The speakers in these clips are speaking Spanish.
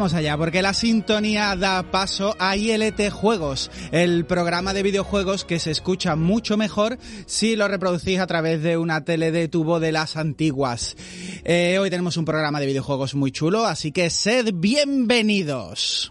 Vamos allá, porque la sintonía da paso a ILT Juegos, el programa de videojuegos que se escucha mucho mejor si lo reproducís a través de una tele de tubo de las antiguas. Eh, hoy tenemos un programa de videojuegos muy chulo, así que sed bienvenidos.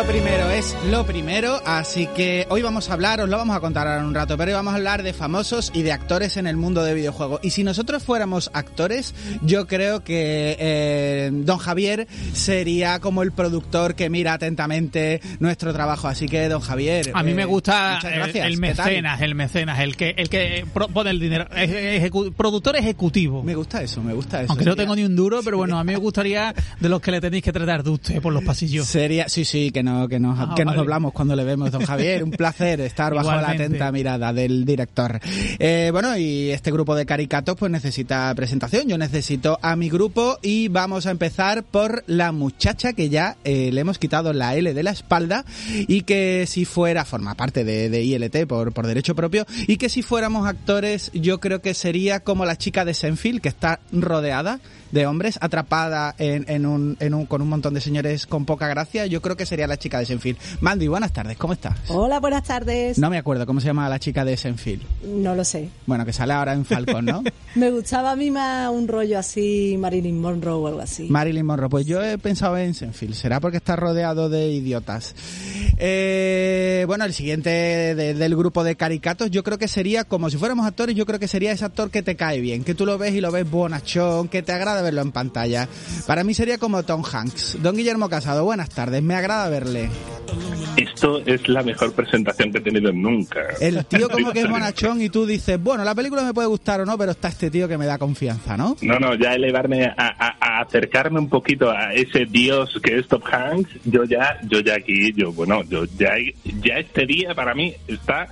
Lo primero es lo primero, así que hoy vamos a hablar, os lo vamos a contar ahora en un rato, pero hoy vamos a hablar de famosos y de actores en el mundo de videojuegos. Y si nosotros fuéramos actores, yo creo que eh, Don Javier sería como el productor que mira atentamente nuestro trabajo. Así que, Don Javier. A mí me eh, gusta el, mecenas, el mecenas, el que, el que pone el dinero, ejecu- productor ejecutivo. Me gusta eso, me gusta eso. Aunque no tengo ni un duro, pero bueno, a mí me gustaría de los que le tenéis que tratar de usted por los pasillos. Sería, sí, sí, que no, que nos, Ah, que nos doblamos cuando le vemos, don Javier. Un placer estar bajo la atenta mirada del director. Eh, bueno, y este grupo de caricatos pues necesita presentación. Yo necesito a mi grupo y vamos a empezar por la muchacha que ya eh, le hemos quitado la L de la espalda y que si fuera, forma parte de, de ILT por, por derecho propio, y que si fuéramos actores yo creo que sería como la chica de Senfield que está rodeada de hombres, atrapada en, en un, en un, con un montón de señores con poca gracia, yo creo que sería la chica de Senfield. Mandy, buenas tardes, ¿cómo estás? Hola, buenas tardes. No me acuerdo cómo se llama la chica de Senfield. No lo sé. Bueno, que sale ahora en Falcon, ¿no? Me gustaba a mí más un rollo así, Marilyn Monroe o algo así. Marilyn Monroe. Pues yo he pensado en Senfield. Será porque está rodeado de idiotas. Eh, bueno, el siguiente de- del grupo de caricatos, yo creo que sería, como si fuéramos actores, yo creo que sería ese actor que te cae bien, que tú lo ves y lo ves bonachón, que te agrada verlo en pantalla. Para mí sería como Tom Hanks. Don Guillermo Casado, buenas tardes, me agrada verle. Esto es la mejor presentación que he tenido nunca. El tío como que es bonachón y tú dices, bueno, la película me puede gustar o no, pero está este tío que me da confianza, ¿no? No, no, ya elevarme a, a- a acercarme un poquito a ese dios que es Top Hanks, yo ya, yo ya aquí, yo, bueno, yo ya, ya este día para mí está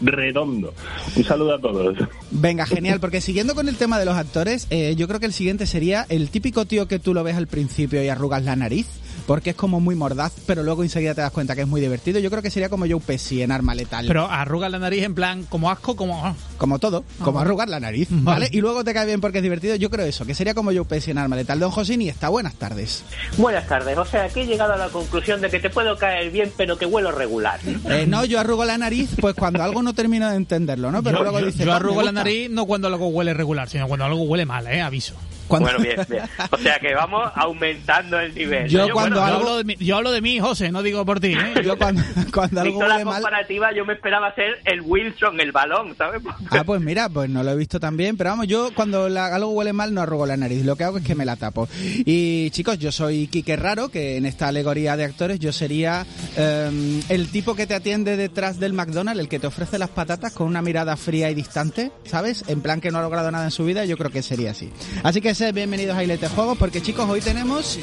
redondo. Un saludo a todos. Venga, genial, porque siguiendo con el tema de los actores, eh, yo creo que el siguiente sería el típico tío que tú lo ves al principio y arrugas la nariz, porque es como muy mordaz, pero luego enseguida te das cuenta que es muy divertido. Yo creo que sería como Joe Pesci en Arma Letal. Pero arruga la nariz en plan como asco, como... ah. como todo, como Ah, arrugar la nariz, ¿vale? Y luego te cae bien porque es divertido. Yo creo eso, que sería como Joe Pesci en Arma Letal. Don Josini, está buenas tardes. Buenas tardes, o sea, que he llegado a la conclusión de que te puedo caer bien, pero que huelo regular. Eh, no, yo arrugo la nariz, pues cuando algo no termino de entenderlo, ¿no? Pero yo, luego yo- dice, yo "Oh, arrugo la gusta". nariz no cuando algo huele regular, sino cuando algo huele mal, eh, aviso. Bueno, bien, bien. O sea, que vamos aumentando el nivel. Yo cuando Yo algo- hablo, de mí, yo hablo de mí, José, no digo por ti, ¿eh? Yo cuando, cuando algo la huele mal... comparativa, yo me esperaba ser el Wilson, el balón, ¿sabes? Ah, pues mira, pues no lo he visto tan bien, pero vamos, yo cuando la- algo huele mal no arrugo la nariz, lo que hago es que me la tapo. Y chicos, yo soy Quique Raro, que en esta alegoría de actores yo sería eh, el tipo que te atiende detrás del McDonald's, el que te ofrece las patatas con una mirada fría y distante, ¿sabes? En plan que no ha logrado nada en su vida, yo creo que sería así. Así que bienvenidos a Ilete Juegos, porque chicos, hoy tenemos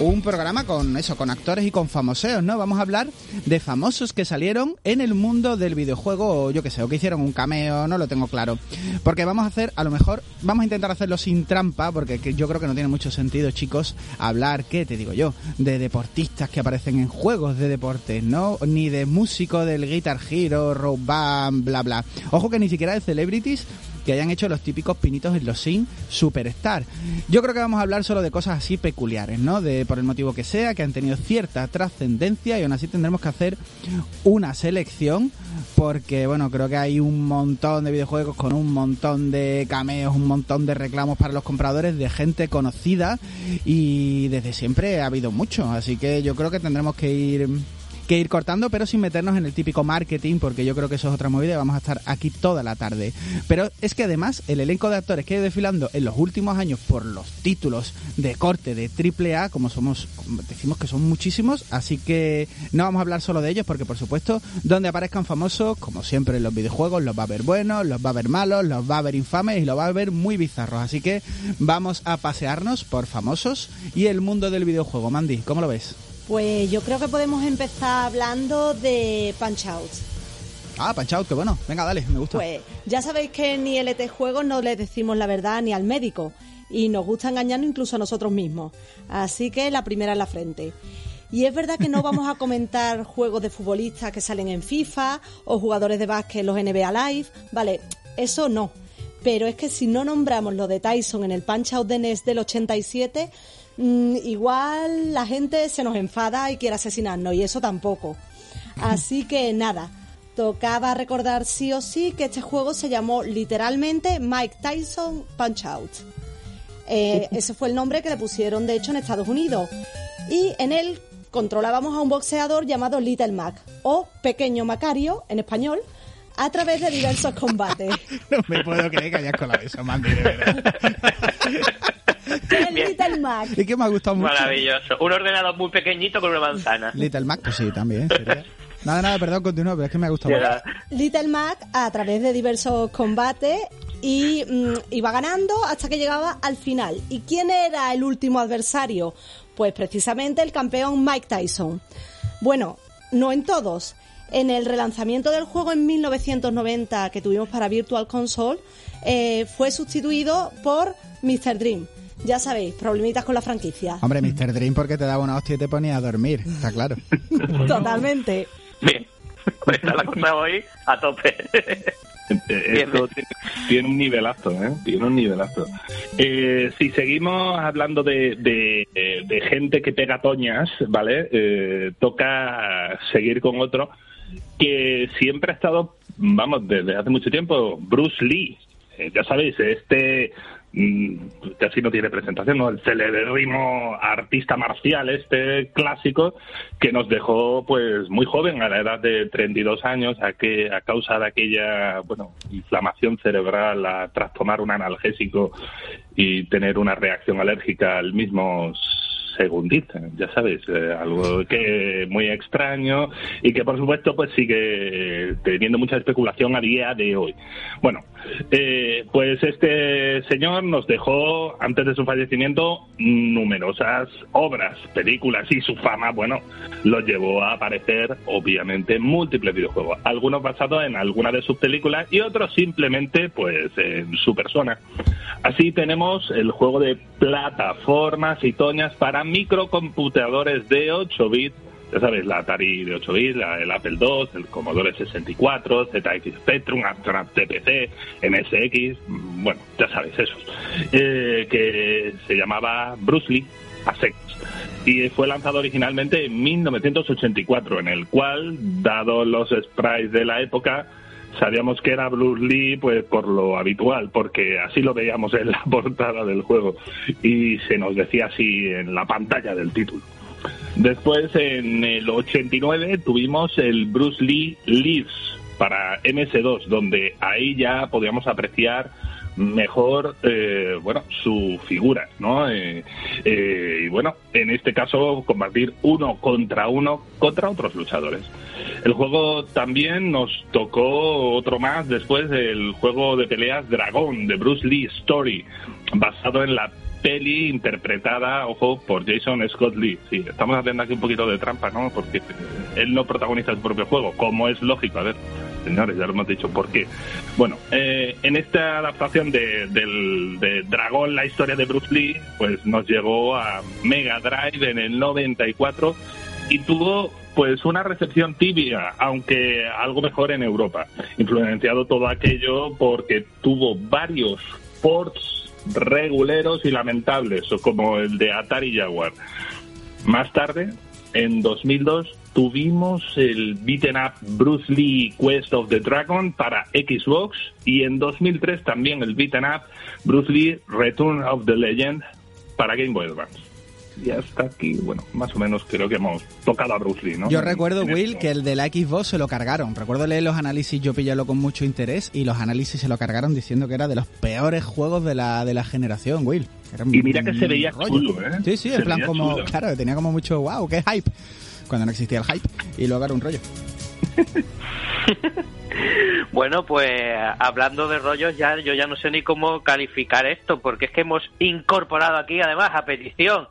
un programa con eso, con actores y con famoseos, ¿no? Vamos a hablar de famosos que salieron en el mundo del videojuego, o yo qué sé, o que hicieron un cameo, no lo tengo claro. Porque vamos a hacer, a lo mejor, vamos a intentar hacerlo sin trampa, porque que yo creo que no tiene mucho sentido, chicos, hablar, ¿qué te digo yo? De deportistas que aparecen en juegos de deportes, ¿no? Ni de músico del Guitar Hero, Rock Band, bla, bla. Ojo que ni siquiera de celebrities que hayan hecho los típicos pinitos en los sin superstar. Yo creo que vamos a hablar solo de cosas así peculiares, ¿no? De por el motivo que sea, que han tenido cierta trascendencia y aún así tendremos que hacer una selección porque bueno, creo que hay un montón de videojuegos con un montón de cameos, un montón de reclamos para los compradores de gente conocida y desde siempre ha habido mucho, así que yo creo que tendremos que ir que ir cortando, pero sin meternos en el típico marketing, porque yo creo que eso es otra movida y vamos a estar aquí toda la tarde. Pero es que además el elenco de actores que ha ido desfilando en los últimos años por los títulos de corte de AAA, como somos, decimos que son muchísimos, así que no vamos a hablar solo de ellos, porque por supuesto, donde aparezcan famosos, como siempre en los videojuegos, los va a haber buenos, los va a haber malos, los va a haber infames y los va a haber muy bizarros. Así que vamos a pasearnos por famosos y el mundo del videojuego. Mandy, ¿cómo lo ves? Pues yo creo que podemos empezar hablando de Punch Out. Ah, Punch Out, qué bueno. Venga, dale, me gusta. Pues ya sabéis que en ILT Juegos no le decimos la verdad ni al médico y nos gusta engañarnos incluso a nosotros mismos. Así que la primera en la frente. Y es verdad que no vamos a comentar juegos de futbolistas que salen en FIFA o jugadores de básquet en los NBA Live, vale, eso no. pero es que si no nombramos lo de Tyson en el Punch Out de NES del 87, mm, igual la gente se nos enfada y quiere asesinarnos, y eso tampoco. Así que nada, tocaba recordar sí o sí que este juego se llamó literalmente Mike Tyson Punch Out. Eh, ese fue el nombre que le pusieron, de hecho, en Estados Unidos. Y en él controlábamos a un boxeador llamado Little Mac, o Pequeño Macario, en español, a través de diversos combates. No me puedo creer que hayas colado eso, Mandy, de verdad. ¿Qué es Bien. Little Mac? Y que me ha gustado mucho. Maravilloso. Un ordenador muy pequeñito con una manzana. Little Mac, pues sí, también. sería. Nada, nada, perdón, continúa, pero es que me ha gustado mucho. Little Mac a través de diversos combates y mm, iba ganando hasta que llegaba al final. ¿Y quién era el último adversario? Pues precisamente el campeón Mike Tyson. Bueno, no en todos. En el relanzamiento del juego en 1990 que tuvimos para Virtual Console, eh, fue sustituido por Mr. Dream. Ya sabéis, problemitas con la franquicia. Hombre, Mr. Dream porque te daba una hostia y te ponía a dormir, está claro. Totalmente. Bien. Pues está la cosa hoy a tope. Eh, Esto tiene, tiene un nivelazo, ¿eh? Tiene un nivelazo. Eh, si seguimos hablando de, de, de gente que pega toñas, ¿vale? Eh, toca seguir con otro que siempre ha estado, vamos, desde hace mucho tiempo, Bruce Lee. Eh, ya sabéis, este casi no tiene presentación, ¿no? El celebérrimo artista marcial, este clásico, que nos dejó pues muy joven, a la edad de 32 años, a, que, a causa de aquella, bueno, inflamación cerebral a- tras tomar un analgésico y tener una reacción alérgica al mismo segundita, ya sabes, eh, algo que muy extraño y que por supuesto pues sigue teniendo mucha especulación a día de hoy. Bueno, eh, pues este señor nos dejó antes de su fallecimiento numerosas obras, películas y su fama, bueno, lo llevó a aparecer obviamente en múltiples videojuegos, algunos basados en alguna de sus películas y otros simplemente pues en su persona. Así tenemos el juego de plataformas y toñas para microcomputadores de 8 bits. Ya sabes, la Atari de 8 bits, el Apple II, el Commodore 64, ZX Spectrum, Amstrad TPC, MSX, mm, bueno, ya sabes, esos. Eh, que se llamaba Bruce Lee ASEX y fue lanzado originalmente en 1984, en el cual, dado los sprites de la época, sabíamos que era Bruce Lee pues por lo habitual, porque así lo veíamos en la portada del juego y se nos decía así en la pantalla del título. Después, en el 89, tuvimos el Bruce Lee Lives para MS2, donde ahí ya podíamos apreciar mejor eh, bueno su figura no Eh, eh, y bueno en este caso combatir uno contra uno contra otros luchadores. El juego también nos tocó otro más después del juego de peleas Dragón de Bruce Lee Story basado en la peli interpretada, ojo, por Jason Scott Lee. Sí, estamos haciendo aquí un poquito de trampa, ¿no? Porque él no protagoniza su propio juego, como es lógico. A ver, señores, ya lo hemos dicho por qué. Bueno, eh, en esta adaptación de, del, de Dragón, la historia de Bruce Lee, pues nos llegó a Mega Drive en el 94 y tuvo pues una recepción tibia, aunque algo mejor en Europa, influenciado todo aquello porque tuvo varios ports reguleros y lamentables, como el de Atari Jaguar. Más tarde, en 2002, tuvimos el beaten up Bruce Lee Quest of the Dragon para Xbox y en 2003 también el beaten up Bruce Lee Return of the Legend para Game Boy Advance. Y hasta aquí, bueno, más o menos creo que hemos tocado a Bruce Lee, ¿no? Yo recuerdo, en Will, esto. que el de la Xbox se lo cargaron. Recuerdo leer los análisis, yo pillarlo con mucho interés y los análisis se lo cargaron diciendo que era de los peores juegos de la, de la generación, Will. Era Y mira que se veía rollo. chulo, ¿eh? Sí, sí, Se en plan como, chulo. claro, tenía como mucho, wow, qué hype. Cuando no existía el hype. Y luego era un rollo. Bueno, pues hablando de rollos, ya yo ya no sé ni cómo calificar esto, porque es que hemos incorporado aquí, además, a petición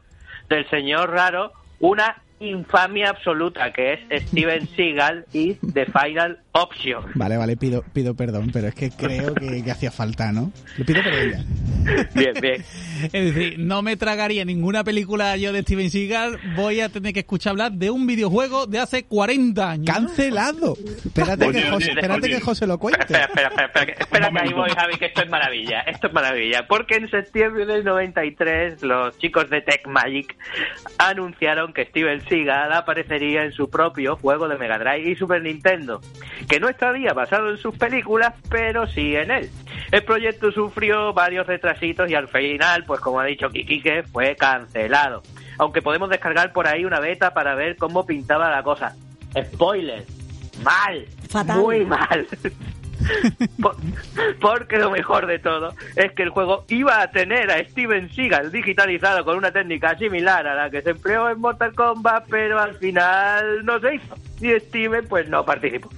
del señor Raro, una infamia absoluta, que es Steven Seagal y The Final Option. Vale, vale, pido, pido perdón, pero es que creo que, que hacía falta, ¿no? Le pido perdón ya. Bien, bien. Es decir, no me tragaría ninguna película yo de Steven Seagal, voy a tener que escuchar hablar de un videojuego de hace 40 años. ¡Cancelado! Espérate, Oye, que, José, oye, espérate oye. que José lo cuente. Espera, espera, espera, espera, que- espera que ahí voy, Javi, que esto es maravilla. Esto es maravilla. Porque en septiembre del 93, los chicos de Tech Magic anunciaron que Steven Seagal aparecería en su propio juego de Mega Drive y Super Nintendo, que no estaría basado en sus películas, pero sí en él. El proyecto sufrió varios retrasitos y al final, pues como ha dicho Kikike, fue cancelado. Aunque podemos descargar por ahí una beta para ver cómo pintaba la cosa. Spoiler. Mal. Fatal. Muy mal. Por- porque lo mejor de todo es que el juego iba a tener a Steven Seagal digitalizado con una técnica similar a la que se empleó en Mortal Kombat, pero al final no se hizo. Y Steven pues no participó.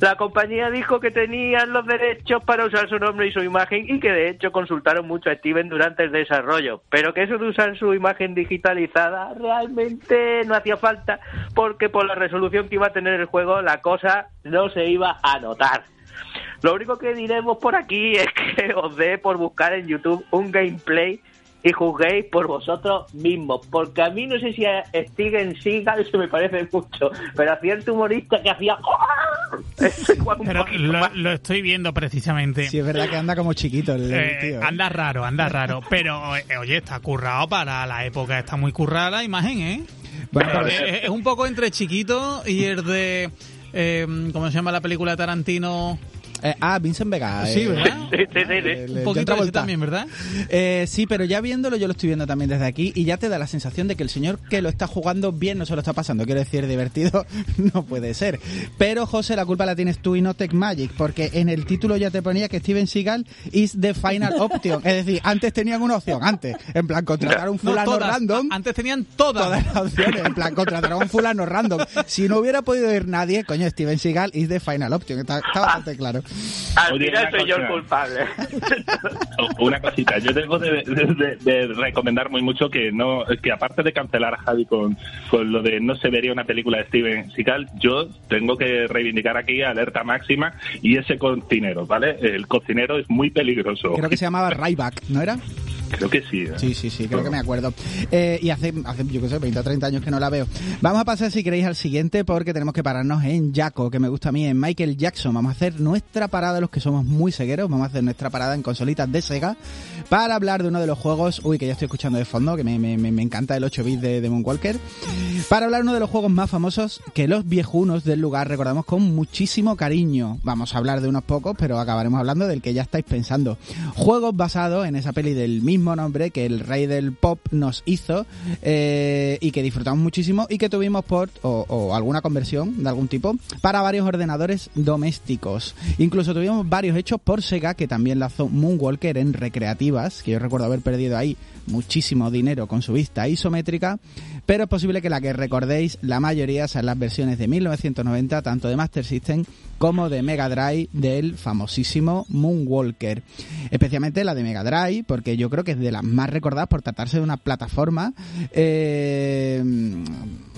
La compañía dijo que tenían los derechos para usar su nombre y su imagen y que de hecho consultaron mucho a Steven durante el desarrollo, pero que eso de usar su imagen digitalizada realmente no hacía falta porque por la resolución que iba a tener el juego la cosa no se iba a notar. Lo único que diremos por aquí es que os dé por buscar en YouTube un gameplay y juzguéis por vosotros mismos. Porque a mí no sé si a Steven Seagal se me parece mucho, pero a cierto humorista que hacía... un Pero lo, estoy viendo precisamente. Sí, es verdad que anda como chiquito el, Eh, tío. ¿eh? anda raro, anda raro. Pero, eh, oye, está currado para la época. Está muy currada la imagen, ¿eh? Bueno, pero- eh, es un poco entre chiquito y el de... eh, ¿Cómo se llama la película de Tarantino? Eh, ah, Vincent Vega. Sí, eh, ¿verdad? Sí, sí, sí, el- Un poquito también, ¿verdad? Eh, sí, pero ya viéndolo, yo lo estoy viendo también desde aquí y ya te da la sensación de que el señor que lo está jugando bien no se lo está pasando. Quiero decir, divertido no puede ser. Pero, José, la culpa la tienes tú y no Tech Magic, porque en el título ya te ponía que Steven Seagal is the final option. Es decir, antes tenían una opción, antes. En plan, contratar a un No, fulano todas. random. A- Antes tenían todas. Todas las opciones, en plan, contratar a un fulano random. Si no hubiera podido ir nadie, coño, Steven Seagal is the final option. Está, está bastante claro. Al Oye, final una soy yo el culpable. Una cosita, yo tengo de, de- de- de recomendar muy mucho que no que aparte de cancelar a Javi con, con lo de no se vería una película de Steven Seagal, yo tengo que reivindicar aquí alerta máxima y ese cocinero, ¿vale? El cocinero es muy peligroso. Creo que se llamaba Ryback, ¿no era? Creo que sí. ¿eh? Sí, sí, sí, creo que me acuerdo. Eh, y hace, yo qué sé, 20 o 30 años que no la veo. Vamos a pasar, si queréis, al siguiente, porque tenemos que pararnos en Jaco, que me gusta a mí, en Michael Jackson. Vamos a hacer nuestra parada, los que somos muy cegueros, vamos a hacer nuestra parada en consolitas de Sega, para hablar de uno de los juegos, uy, que ya estoy escuchando de fondo, que me, me, me- encanta el 8 bits de, de Moonwalker, para hablar de uno de los juegos más famosos que los viejunos del lugar recordamos con muchísimo cariño. Vamos a hablar de unos pocos, pero acabaremos hablando del que ya estáis pensando. Juegos basados en esa peli del mismo nombre que el rey del pop nos hizo eh, y que disfrutamos muchísimo y que tuvimos port o, o alguna conversión de algún tipo para varios ordenadores domésticos. Incluso tuvimos varios hechos por Sega que también lanzó Moonwalker en recreativas, que yo recuerdo haber perdido ahí muchísimo dinero con su vista isométrica, pero es posible que la que recordéis la mayoría sean las versiones de 1990, tanto de Master System como de Mega Drive del famosísimo Moonwalker. Especialmente la de Mega Drive, porque yo creo que es de las más recordadas por tratarse de una plataforma, eh,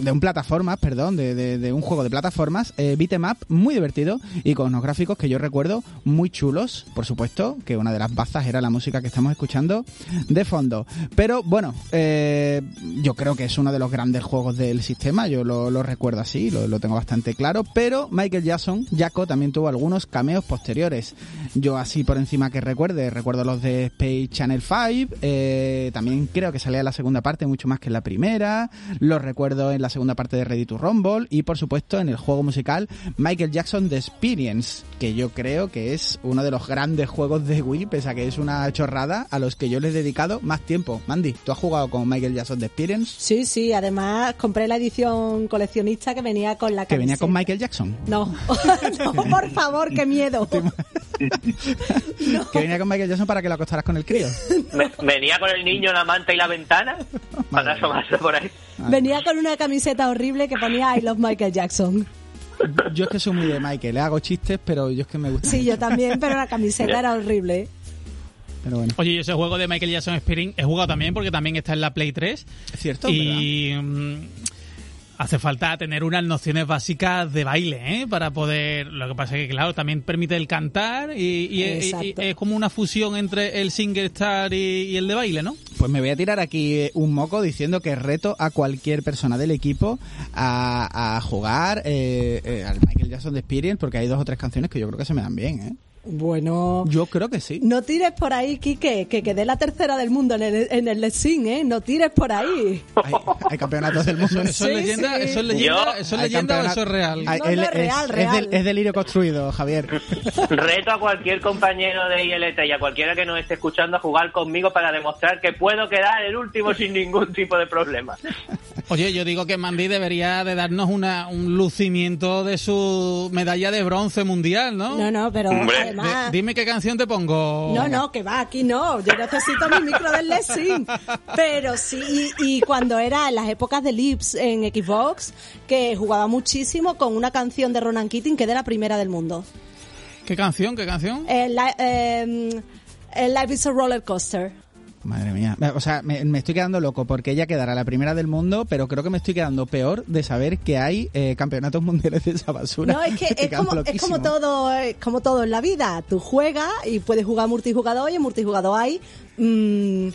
de un plataformas, perdón, de, de- un juego de plataformas, eh, beat'em up, muy divertido y con unos gráficos que yo recuerdo muy chulos, por supuesto, que una de las bazas era la música que estamos escuchando de fondo. Pero bueno, eh, yo creo que es uno de los grandes juegos del sistema, yo lo, recuerdo así, lo, tengo bastante claro, pero Michael Jackson, Jaco, también tuvo algunos cameos posteriores. Yo así por encima que recuerde, recuerdo los de Space Channel 5, eh, también creo que salía la segunda parte mucho más que en la primera, los recuerdo en la segunda parte de Ready to Rumble y por supuesto en el juego musical Michael Jackson The Experience, que yo creo que es uno de los grandes juegos de Wii, pese a que es una chorrada, a los que yo le he dedicado más tiempo. Mandy, ¿tú has jugado con Michael Jackson The Experience? Sí, sí, además compré la edición coleccionista que venía con la Que venía con camiseta. Michael Jackson. No, no, por favor, qué miedo. Que venía con Michael Jackson para que lo acostaras con el crío. Venía con el niño, la manta y la ventana para asomarse por ahí. Venía con una camiseta horrible que ponía I love Michael Jackson. Yo es que soy muy de Michael, le hago chistes, pero yo es que me gusta. Sí, yo también, pero la camiseta era horrible. Pero bueno, Oye, yo ese juego de Michael Jackson Experience he jugado también porque también está en la Play 3. es cierto, y Hace falta tener unas nociones básicas de baile, ¿eh? Para poder... Lo que pasa es que, claro, también permite el cantar y, y- y- y Exacto. es como una fusión entre el single star y, y el de baile, ¿no? Pues me voy a tirar aquí eh, un moco diciendo que reto a cualquier persona del equipo a, a jugar eh, eh, al Michael Jackson de Experience porque hay dos o tres canciones que yo creo que se me dan bien, ¿eh? Bueno, Yo creo que sí. no tires por ahí, Quique, que quedé la tercera del mundo en el, en el Lessing, ¿eh? No tires por ahí. Hay, hay campeonatos del mundo. Eso, eso es leyenda, sí. eso es leyenda, eso es leyenda o eso es real. Hay- No, él no, es, real, es real. del- es delirio construido, Javier. Reto a cualquier compañero de ILT y a cualquiera que nos esté escuchando a jugar conmigo para demostrar que puedo quedar el último sin ningún tipo de problema. Oye, yo digo que Mandy debería de darnos una, un lucimiento de su medalla de bronce mundial, ¿no? No, no, pero Hombre, De- además... dime qué canción te pongo. No, no, que va, aquí no. Yo necesito mi micro del Lessing. Pero sí, y, y cuando era en las épocas de Lips en Xbox, que jugaba muchísimo con una canción de Ronan Keating que era la primera del mundo. ¿Qué canción? ¿Qué canción? Li- em, el Life is a Roller Coaster. Madre mía. O sea, me, me estoy quedando loco porque ella quedará la primera del mundo, pero creo que me estoy quedando peor de saber que hay eh, campeonatos mundiales de esa basura. No, es que es como, es todo, es como todo en la vida. Tú juegas y puedes jugar multijugador y en multijugador hay, mm,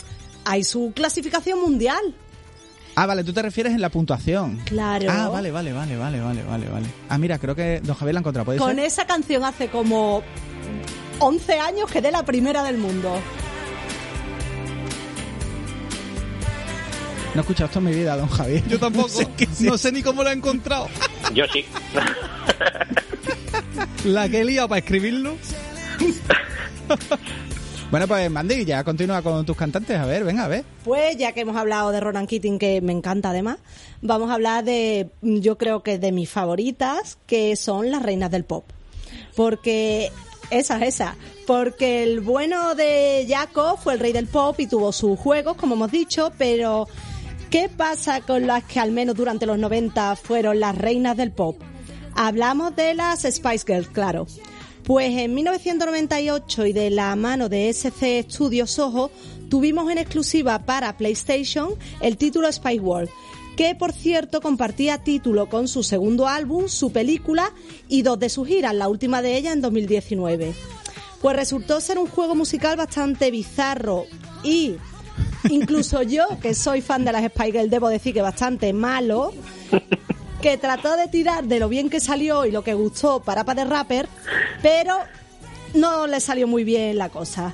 hay su clasificación mundial. Ah, vale, tú te refieres en la puntuación. Claro. Ah, vale, vale, vale, vale, vale, vale, vale. Ah, mira, creo que Don Javier la. ¿Puede Con ser? esa canción hace como 11 años quedé la primera del mundo. No he escuchado esto en mi vida, Don Javier. Yo tampoco. No sé qué es no sé ni cómo lo he encontrado. Yo sí. La que he liado para escribirlo. Bueno, pues Mandy, ya continúa con tus cantantes. A ver, venga, a ver. Pues ya que hemos hablado de Ronan Keating, que me encanta además, vamos a hablar de, yo creo que de mis favoritas, que son las reinas del pop. Porque, esas, esas. Porque el bueno de Jaco fue el rey del pop y tuvo sus juegos, como hemos dicho, pero ¿qué pasa con las que al menos durante los 90 fueron las reinas del pop? Hablamos de las Spice Girls, claro. Pues en 1998 y de la mano de SC Studios Soho tuvimos en exclusiva para PlayStation el título Spice World, que por cierto compartía título con su segundo álbum, su película y dos de sus giras, la última de ellas en 2019. Pues resultó ser un juego musical bastante bizarro y incluso yo, que soy fan de las Spice Girls, debo decir que bastante malo, que trató de tirar de lo bien que salió y lo que gustó para de Rapper, pero no le salió muy bien la cosa.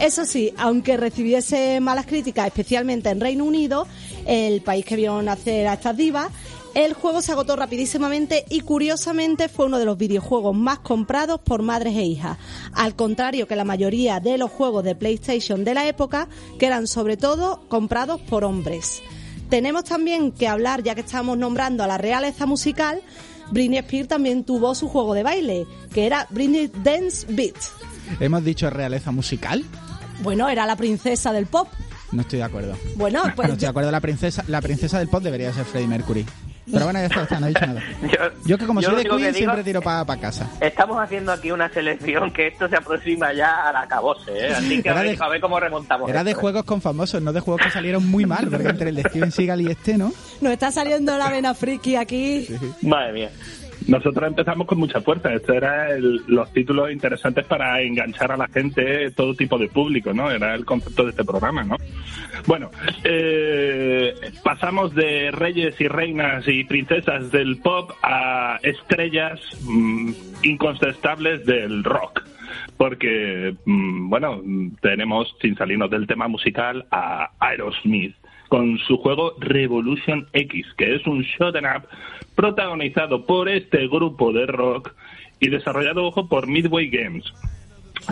Eso sí, aunque recibiese malas críticas, especialmente en Reino Unido, el país que vio nacer a estas divas, el juego se agotó rapidísimamente y curiosamente fue uno de los videojuegos más comprados por madres e hijas, al contrario que la mayoría de los juegos de PlayStation de la época, que eran sobre todo comprados por hombres. Tenemos también que hablar, ya que estamos nombrando a la realeza musical, Britney Spears también tuvo su juego de baile, que era Britney Dance Beat. Hemos dicho realeza musical. Bueno, era la princesa del pop. No estoy de acuerdo. Bueno, no pues estoy de acuerdo. La princesa, la princesa del pop debería ser Freddie Mercury. Pero bueno, ya está, ya está, no he dicho nada. Yo, Yo que como yo soy de Queen digo- siempre tiro para casa. Estamos haciendo aquí una selección que esto se aproxima ya al acabose, ¿eh? Así que a ver, de- a ver cómo remontamos. Era de esto, ¿eh? juegos con famosos, no de juegos que salieron muy mal, porque entre el de Steven Seagal y este, ¿no? nos está saliendo la vena friki aquí. Madre mía. Nosotros empezamos con mucha fuerza. Estos eran los títulos interesantes para enganchar a la gente, todo tipo de público, ¿no? Era el concepto de este programa, ¿no? Bueno, eh, pasamos de reyes y reinas y princesas del pop a estrellas mm, incontestables del rock. Porque, mm, bueno, tenemos, sin salirnos del tema musical, a Aerosmith con su juego Revolution X, que es un shoot'em up protagonizado por este grupo de rock y desarrollado, ojo, por Midway Games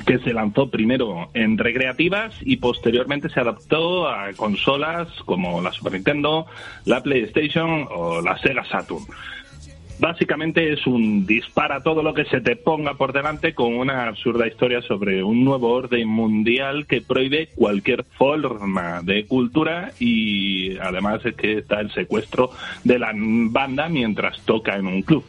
que se lanzó primero en recreativas y posteriormente se adaptó a consolas como la Super Nintendo, la PlayStation o la Sega Saturn. Básicamente es un dispara todo lo que se te ponga por delante con una absurda historia sobre un nuevo orden mundial que prohíbe cualquier forma de cultura y además es que está el secuestro de la banda mientras toca en un club.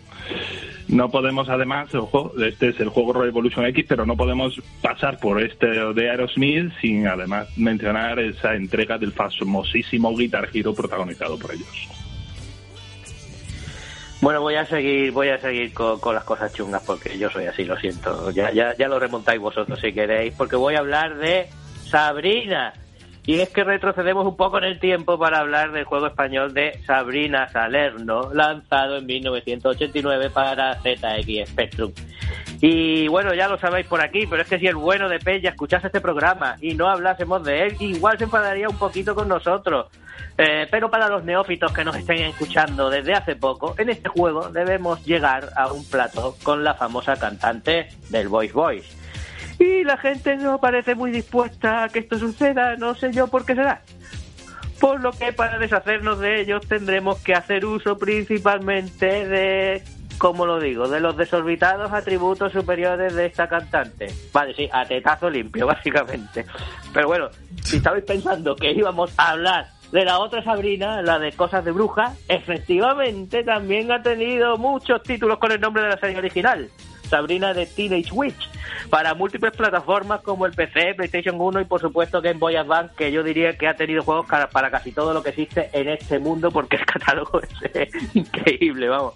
No podemos además, ojo, este es el juego Revolution X, pero no podemos pasar por este de Aerosmith sin además mencionar esa entrega del famosísimo Guitar Hero protagonizado por ellos. Bueno, voy a seguir, voy a seguir con, las cosas chungas porque yo soy así, lo siento. Ya, ya, ya lo remontáis vosotros si queréis, porque voy a hablar de Sabrina. Y es que retrocedemos un poco en el tiempo para hablar del juego español de Sabrina Salerno, lanzado en 1989 para ZX Spectrum. Y bueno, ya lo sabéis por aquí, pero es que si el bueno de Pella escuchase este programa y no hablásemos de él, igual se enfadaría un poquito con nosotros. Eh, pero para los neófitos que nos estén escuchando desde hace poco, en este juego debemos llegar a un plato con la famosa cantante del Voice Voice. Y la gente no parece muy dispuesta a que esto suceda, no sé yo por qué será. Por lo que para deshacernos de ellos tendremos que hacer uso principalmente de, como lo digo, de los desorbitados atributos superiores de esta cantante. Vale, sí, a tetazo limpio, básicamente. Pero bueno, si estabais pensando que íbamos a hablar de la otra Sabrina, la de Cosas de Bruja, efectivamente también ha tenido muchos títulos con el nombre de la serie original. Sabrina de Teenage Witch, para múltiples plataformas como el PC, PlayStation 1 y por supuesto Game Boy Advance, que yo diría que ha tenido juegos para, casi todo lo que existe en este mundo porque el catálogo es increíble, vamos.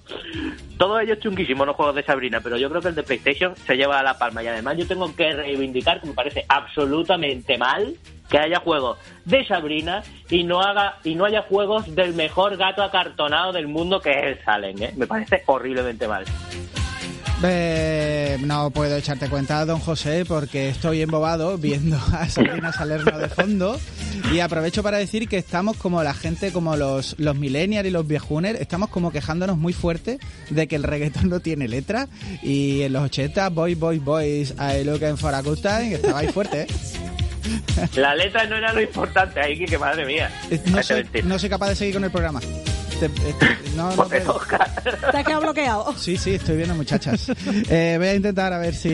Todos ellos chunguísimos los juegos de Sabrina, pero yo creo que el de PlayStation se lleva a la palma y además yo tengo que reivindicar que me parece absolutamente mal que haya juegos de Sabrina y no haga y no haya juegos del mejor gato acartonado del mundo que es el Salen, ¿eh? Me parece horriblemente mal. Eh, no puedo echarte cuenta, don José, porque estoy embobado viendo a Sabrina Salerno de fondo. Y aprovecho para decir que estamos como la gente, como los, los millennials y los viejuners, estamos como quejándonos muy fuerte de que el reggaetón no tiene letra. Y en los 80, Boy, Boy, Boys, I Looking for a Good Time, estaba ahí fuerte, ¿eh? La letra no era lo importante ahí, que madre mía. No soy, no soy capaz de seguir con el programa. Te, te- no, no puedo. Te ha quedado bloqueado. Sí, sí, estoy viendo muchachas. Eh, voy a intentar a ver si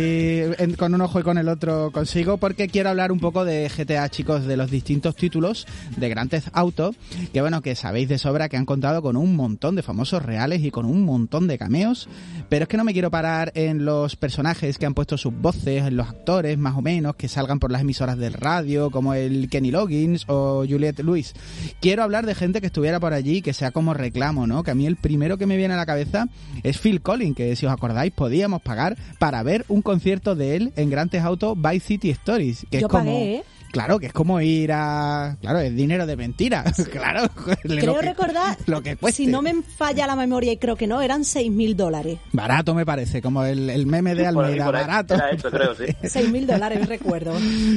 en- con un ojo y con el otro consigo, porque quiero hablar un poco de GTA, chicos, de los distintos títulos de Grand Theft Auto, que bueno, que sabéis de sobra que han contado con un montón de famosos reales y con un montón de cameos, pero es que no me quiero parar en los personajes que han puesto sus voces, en los actores más o menos, que salgan por las emisoras del radio, como el Kenny Loggins o Juliette Lewis. Quiero hablar de gente que estuviera por allí, que sea como reclamo, ¿no? Que a mí el primero que me viene a la cabeza es Phil Collins, que si os acordáis podíamos pagar para ver un concierto de él en Grand Theft Auto Vice City Stories, que Yo es como pagué, ¿eh? Claro, que es como ir a... Claro, es dinero de mentira. claro. Creo que- recordar, Lo que cueste. si no me falla la memoria, y creo que no, eran 6.000 dólares. Barato me parece, como el, el meme de Por ahí, Almeida, por ahí. barato. Era eso, creo, sí. 6.000 dólares, recuerdo.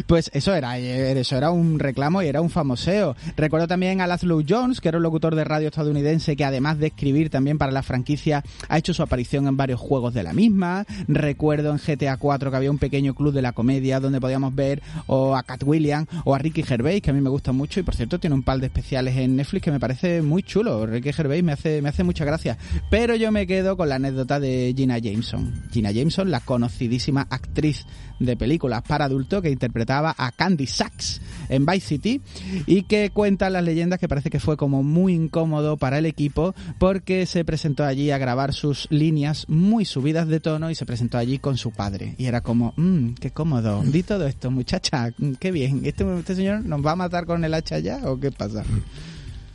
Pues eso era, eh, eso era un reclamo y era un famoseo. Recuerdo también a Laszlo Jones, que era un locutor de radio estadounidense que además de escribir también para la franquicia ha hecho su aparición en varios juegos de la misma. Recuerdo en GTA 4 que había un pequeño club de la comedia donde podíamos ver o a Cat Williams o a Ricky Gervais, que a mí me gusta mucho y por cierto tiene un par de especiales en Netflix que me parece muy chulo. Ricky Gervais me hace me hace mucha gracia. Pero yo me quedo con la anécdota de Gina Jameson. Gina Jameson, la conocidísima actriz de películas para adultos que interpretaba a Candy Sachs en Vice City y que cuentan las leyendas que parece que fue como muy incómodo para el equipo porque se presentó allí a grabar sus líneas muy subidas de tono y se presentó allí con su padre y era como, mmm, qué cómodo, di todo esto muchacha, mm, qué bien, ¿Este, este señor nos va a matar con el hacha ya o qué pasa?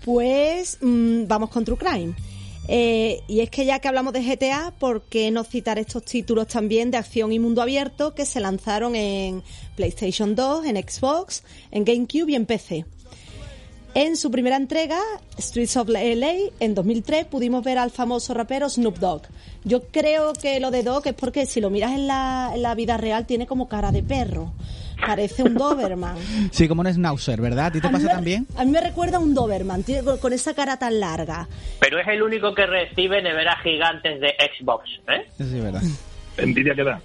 Pues mm, vamos con True Crime. Eh, y es que ya que hablamos de GTA, ¿por qué no citar estos títulos también de acción y mundo abierto que se lanzaron en PlayStation 2, en Xbox, en GameCube y en PC? En su primera entrega, Streets of LA, en 2003, pudimos ver al famoso rapero Snoop Dogg. Yo creo que lo de Dogg es porque si lo miras en la, en la vida real tiene como cara de perro. Parece un Doberman. Sí, como un schnauzer, ¿verdad? ¿A ti te A pasa me- también? A mí me recuerda a un Doberman, tiene con, con esa cara tan larga. Pero es el único que recibe neveras gigantes de Xbox, ¿eh? Sí, verdad. Envidia que da.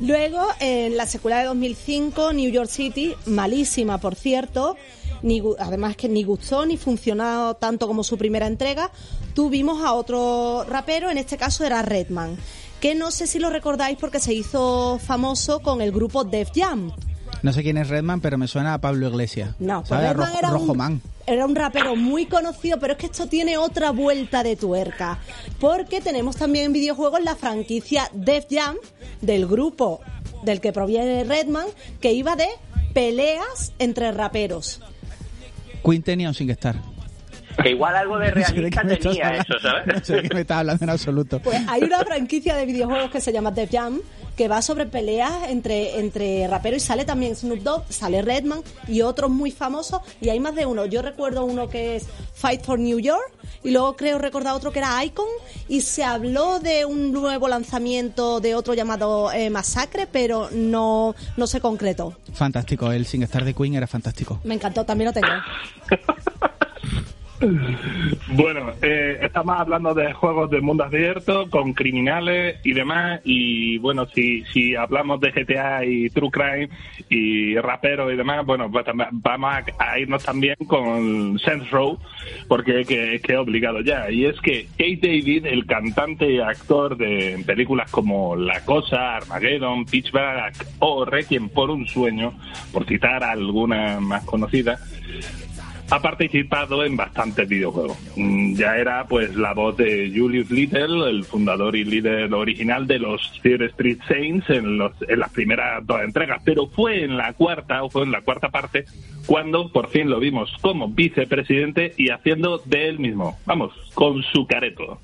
Luego, en la secuela de 2005, New York City, malísima, por cierto, ni, gu- además que ni gustó ni funcionó tanto como su primera entrega, tuvimos a otro rapero, en este caso era Redman, que no sé si lo recordáis porque se hizo famoso con el grupo Def Jam. No sé quién es Redman, pero me suena a Pablo Iglesias. No, pues ¿Sabes? Redman Rojo, era Rojo un, Man. era un rapero muy conocido, pero es que esto tiene otra vuelta de tuerca. Porque tenemos también en videojuegos la franquicia Def Jam del grupo del que proviene Redman, que iba de peleas entre raperos. Quinten y un SingStar. Que igual algo de No sé de realista tenía hablando. eso, ¿sabes? No sé de qué me estás hablando en absoluto. Pues hay una franquicia de videojuegos que se llama Def Jam que va sobre peleas entre, entre raperos y sale también Snoop Dogg, sale Redman y otros muy famosos y hay más de uno. Yo recuerdo uno que es Fight for New York y luego creo recordar otro que era Icon y se habló de un nuevo lanzamiento de otro llamado eh, Masacre pero no, no se concretó. Fantástico, el Sin Star de Queen era fantástico. Me encantó, también lo tengo. Bueno, eh, estamos hablando de juegos de mundo abierto con criminales y demás. Y bueno, si, si hablamos de GTA y True Crime y raperos y demás, bueno, pues vamos a, irnos también con Saints Row, porque que, que es obligado ya. Y es que Kate David, el cantante y actor de películas como La Cosa, Armageddon, Pitchback o Requiem por un sueño, por citar alguna más conocida, ha participado en bastantes videojuegos. Mm, Ya era pues la voz de Julius Little, el fundador y líder original de los Fear Street Saints en, los, en las primeras dos entregas, pero fue en la cuarta, o fue en la cuarta parte, cuando por fin lo vimos como vicepresidente y haciendo de él mismo, vamos, con su careto.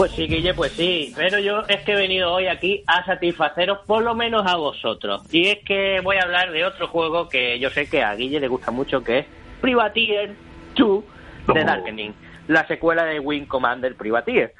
Pues sí, Guille, pues sí. Pero yo es que he venido hoy aquí a satisfaceros por lo menos a vosotros. Y es que voy a hablar de otro juego que yo sé que a Guille le gusta mucho, que es Privateer 2 de Oh. Darkening, la secuela de Wing Commander Privateer,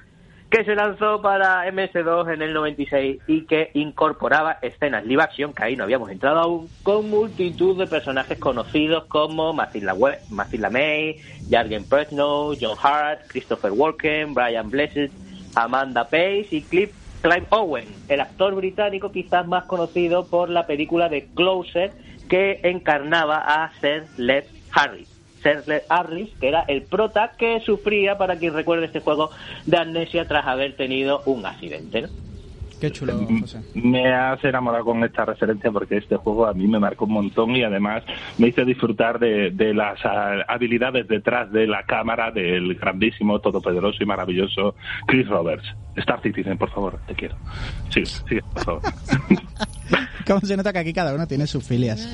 que se lanzó para MS2 en el 96 y que incorporaba escenas live action, que ahí no habíamos entrado aún, con multitud de personajes conocidos como Matilda, We- Matilda May, Jürgen Prochnow, John Hart, Christopher Walken, Brian Blessed, Amanda Pace y Cliff Clive Owen, el actor británico quizás más conocido por la película de Closer que encarnaba a Sir Led Harris. Sir Led Harris, que era el prota que sufría, para quien recuerde este juego, de amnesia tras haber tenido un accidente. ¿no? Qué chulo, José. Me has enamorado con esta referencia porque este juego a mí me marcó un montón y además me hizo disfrutar de, de las ah, habilidades detrás de la cámara del grandísimo, todopoderoso y maravilloso Chris Roberts. Star Citizen, por favor, te quiero. Sí, sí, por favor. Cómo se nota que aquí cada uno tiene sus filias.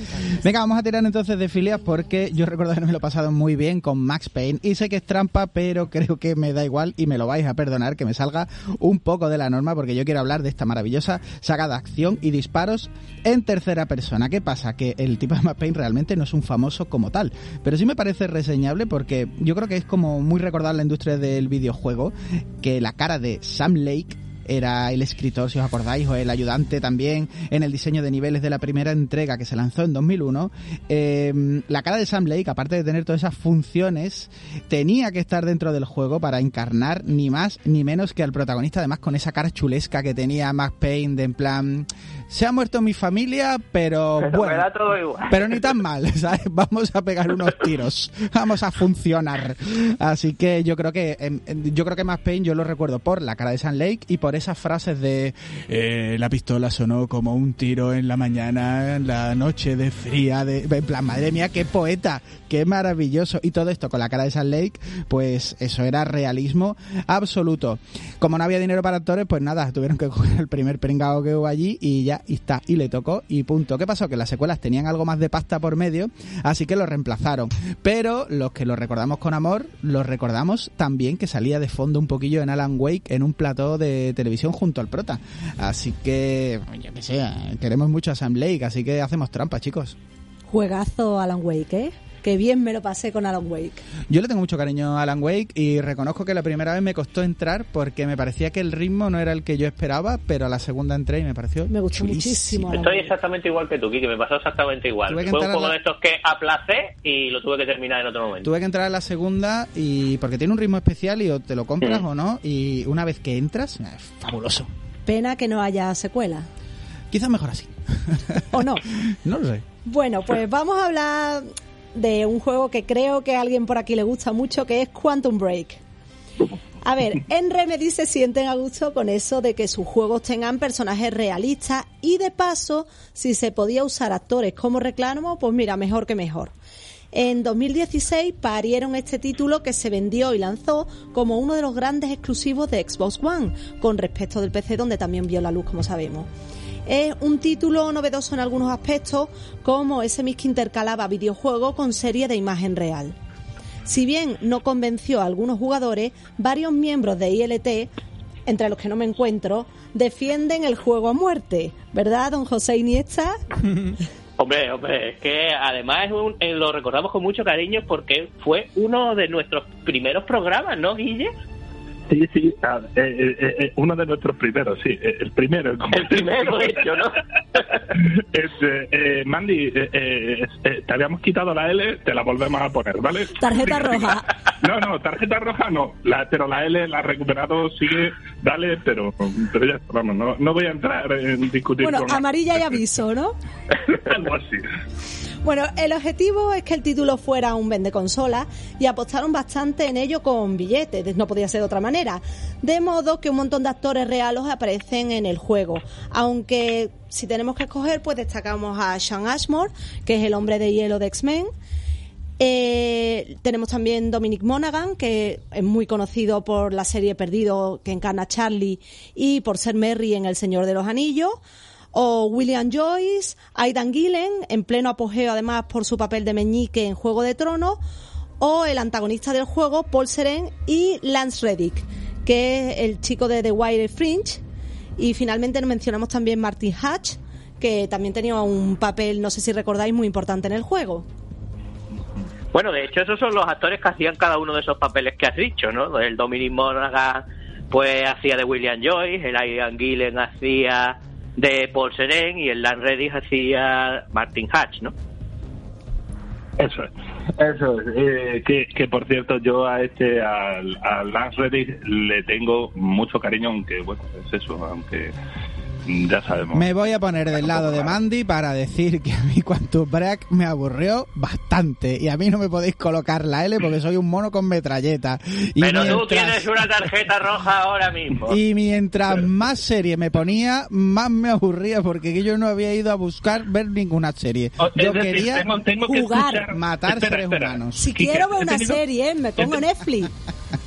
Venga, vamos a tirar entonces de filias porque yo recuerdo que me lo he pasado muy bien con Max Payne y sé que es trampa, pero creo que me da igual y me lo vais a perdonar que me salga un poco de la norma porque yo quiero hablar de esta maravillosa saga de acción y disparos en tercera persona. ¿Qué pasa? Que el tipo de Max Payne realmente no es un famoso como tal, pero sí me parece reseñable porque yo creo que es como muy recordar la industria del videojuego que la cara de Sam Lake era el escritor, si os acordáis, o el ayudante también en el diseño de niveles de la primera entrega que se lanzó en 2001. Eh, la cara de Sam Lake, aparte de tener todas esas funciones, tenía que estar dentro del juego para encarnar ni más ni menos que al protagonista, además con esa cara chulesca que tenía Max Payne, de en plan, se ha muerto mi familia, pero, Pero bueno. todo igual. Pero ni tan mal, ¿sabes? Vamos a pegar unos tiros, vamos a funcionar. Así que yo creo que em, em, yo creo que Max Payne yo lo recuerdo por la cara de Sam Lake y por esas frases de eh, la pistola sonó como un tiro en la mañana, en la noche de fría, de en plan madre mía qué poeta, qué maravilloso y todo esto con la cara de Sam Lake, pues eso era realismo absoluto. Como no había dinero para actores, pues nada, tuvieron que coger el primer pringao que hubo allí y ya y está y le tocó y punto. ¿Qué pasó? Que las secuelas tenían algo más de pasta por medio, así que lo reemplazaron. Pero los que lo recordamos con amor, lo recordamos también que salía de fondo un poquillo en Alan Wake en un plató de televisión junto al prota. Así que, yo que sé, queremos mucho a Sam Lake, así que hacemos trampa, chicos. Juegazo Alan Wake, ¿eh? Que bien me lo pasé con Alan Wake. Yo le tengo mucho cariño a Alan Wake y reconozco que la primera vez me costó entrar porque me parecía que el ritmo no era el que yo esperaba, pero a la segunda entré y me pareció Me gustó chulísimo. muchísimo Alan Estoy exactamente igual que tú, Kiki, me pasó exactamente igual. Tuve que Fue un juego la- de estos que aplacé y lo tuve que terminar en otro momento. Tuve que entrar a la segunda y porque tiene un ritmo especial y o te lo compras Mm. o no y una vez que entras, es fabuloso. Pena que no haya secuela. Quizás mejor así. ¿O no? no lo sé. Bueno, pues vamos a hablar de un juego que creo que a alguien por aquí le gusta mucho, que es Quantum Break. A ver, en Remedy se sienten a gusto con eso de que sus juegos tengan personajes realistas y de paso, si se podía usar actores como reclamo, pues mira, mejor que mejor. En 2016 parieron este título que se vendió y lanzó como uno de los grandes exclusivos de Xbox One, con respecto del PC donde también vio la luz, como sabemos. Es un título novedoso en algunos aspectos, como ese mix que intercalaba videojuego con serie de imagen real. Si bien no convenció a algunos jugadores, varios miembros de ILT, entre los que no me encuentro, defienden el juego a muerte. ¿Verdad, don José Iniesta? Hombre, hombre, es que además es un- eh, lo recordamos con mucho cariño porque fue uno de nuestros primeros programas, ¿no, Guille? Sí, sí, ah, eh, eh, eh, uno de nuestros primeros, sí, eh, el primero. El primero, hecho, ¿no? Este, eh, Mandy, eh, eh, eh, te habíamos quitado la L, te la volvemos a poner, ¿vale? Tarjeta roja. No, no, tarjeta roja no, la, pero la L la ha recuperado, sigue, dale, pero, pero ya, vamos, no, no voy a entrar en discutir Bueno, con amarilla y aviso, ¿no? algo así. Bueno, el objetivo es que el título fuera un vende consola y apostaron bastante en ello con billetes, no podía ser de otra manera. De modo que un montón de actores reales aparecen en el juego. Aunque si tenemos que escoger, pues destacamos a Sean Ashmore, que es el hombre de hielo de X-Men. Eh, tenemos también Dominic Monaghan, que es muy conocido por la serie Perdido que encarna Charlie y por ser Merry en El Señor de los Anillos. O William Joyce, Aidan Gillen, en pleno apogeo además por su papel de meñique en Juego de Tronos. O el antagonista del juego, Paul Seren y Lance Reddick, que es el chico de The Wild Fringe. Y finalmente mencionamos también Martin Hatch, que también tenía un papel, no sé si recordáis, muy importante en el juego. Bueno, de hecho, esos son los actores que hacían cada uno de esos papeles que has dicho, ¿no? El Dominic Monaghan, pues hacía de William Joyce, el Ian Gillen hacía de Paul Seren y el Reddick hacía Martin Hatch, ¿no? Eso es, eso es. Eh, que, que por cierto, yo a este, al, al Lance Reddick, le tengo mucho cariño, aunque, bueno, es eso, aunque ya sabemos. Me voy a poner del lado de. Mandy para decir que a mí Quantum Break me aburrió bastante. Y a mí no me podéis colocar la L porque soy un mono con metralleta. Y Pero tú mientras- tienes una tarjeta roja ahora mismo. Y mientras más serie me ponía, más me aburría porque yo no había ido a buscar ver ninguna serie. O- es Yo decir, quería tengo, tengo que jugar, matar Espera, seres espera. humanos. Si Quique, quiero ver una tenido- serie, me pongo Netflix.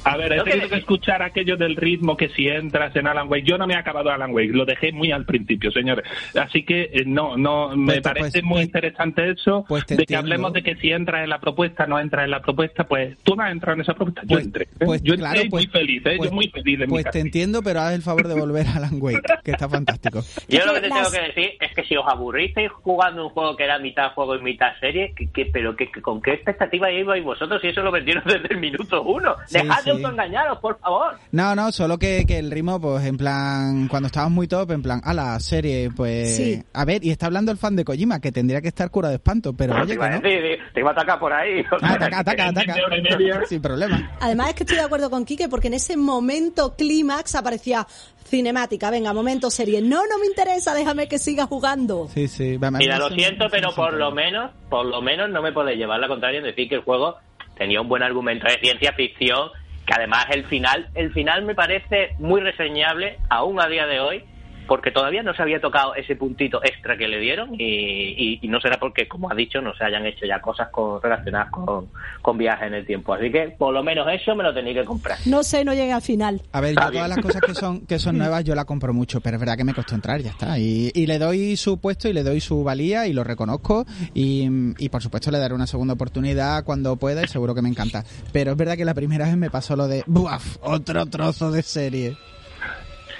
A ver, he tenido que escuchar aquello del ritmo que si entras en Alan Wake. Yo no me he acabado Alan Wake, lo dejé muy al principio, señores. Así que eh, no, no, me Pues parece pues- muy interesante eso, pues de que entiendo. hablemos de que si entras en la propuesta, no entras en la propuesta, pues tú no has entrado en esa propuesta, yo Pues- entré. ¿eh? pues yo entré claro, y pues- muy feliz, ¿eh? pues- yo muy feliz de mi Pues casa. te entiendo, pero haz el favor de volver a Alan Wake, que está fantástico. Yo lo que te las- tengo que decir es que si os aburristeis jugando un juego que era mitad juego y mitad serie, que, que- pero que, que- ¿con qué expectativa ibais vosotros si eso lo vendieron desde el minuto uno? Sí, Dejad de sí. autoengañaros, por favor. No, no, solo que, que el ritmo, pues en plan, cuando estabas muy top, en plan, a la serie, pues... Sí. A ver, y está hablando el fan de Kojima, que tendría que estar cura de espanto, pero te, oye, iba que a no. decir, te iba a atacar por ahí. Ah, ataca, ataca, ataca. Sin problema. Además es que estoy de acuerdo con Quique porque en ese momento clímax aparecía cinemática, venga, momento serie. No, no me interesa, déjame que siga jugando. Sí, sí. Mira, lo siento, pero por lo menos, por lo menos no me podéis llevar la contraria en decir que el juego tenía un buen argumento de ciencia ficción, que además el final, el final me parece muy reseñable aún a día de hoy, porque todavía no se había tocado ese puntito extra que le dieron y, y- y no será porque, como ha dicho, no se hayan hecho ya cosas con- relacionadas con, con viajes en el tiempo. Así que por lo menos eso me lo tenéis que comprar. No sé, no llegué al final. A ver, yo todas las cosas que son que son nuevas yo la compro mucho, pero es verdad que me costó entrar, ya está. Y, y le doy su puesto y le doy su valía y lo reconozco y, y por supuesto le daré una segunda oportunidad cuando pueda y seguro que me encanta. Pero es verdad que la primera vez me pasó lo de, ¡buaf! Otro trozo de serie.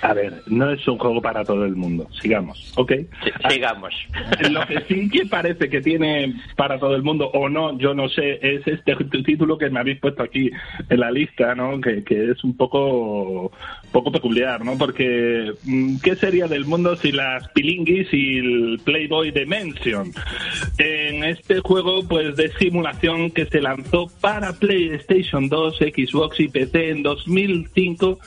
A ver, no es un juego para todo el mundo. Sigamos, ¿ok? Si- Sigamos. Lo que sí que parece que tiene para todo el mundo, o no, yo no sé, es este título que me habéis puesto aquí en la lista, ¿no? Que, que es un poco, poco peculiar, ¿no? Porque, mm, ¿qué sería del mundo si las pilinguis y el Playboy Dimension? En este juego, pues, de simulación que se lanzó para PlayStation 2, Xbox y PC en 2005,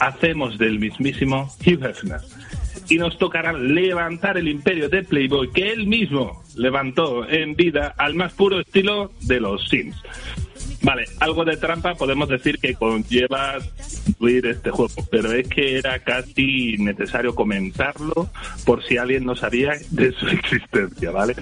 hacemos del mismísimo Hugh Hefner y nos tocará levantar el imperio de Playboy que él mismo levantó en vida al más puro estilo de los Sims. Vale, algo de trampa podemos decir que conlleva incluir este juego, pero es que era casi necesario comentarlo por si alguien no sabía de su existencia, ¿vale?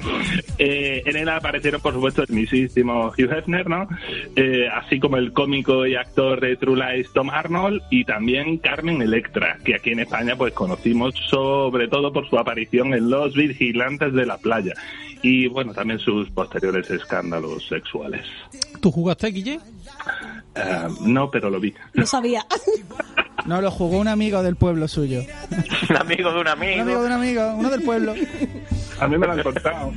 Eh, en él aparecieron, por supuesto, el mismísimo Hugh Hefner, ¿no? Eh, así como el cómico y actor de True Lies Tom Arnold y también Carmen Electra, que aquí en España pues conocimos sobre todo por su aparición en Los Vigilantes de la Playa y bueno, también sus posteriores escándalos sexuales. ¿Tú jugaste, Guille? Eh, no, pero lo vi. No sabía. No, lo jugó un amigo del pueblo suyo. Un amigo de un Un amigo amigo. de un amigo, uno del pueblo. A mí me lo han contado.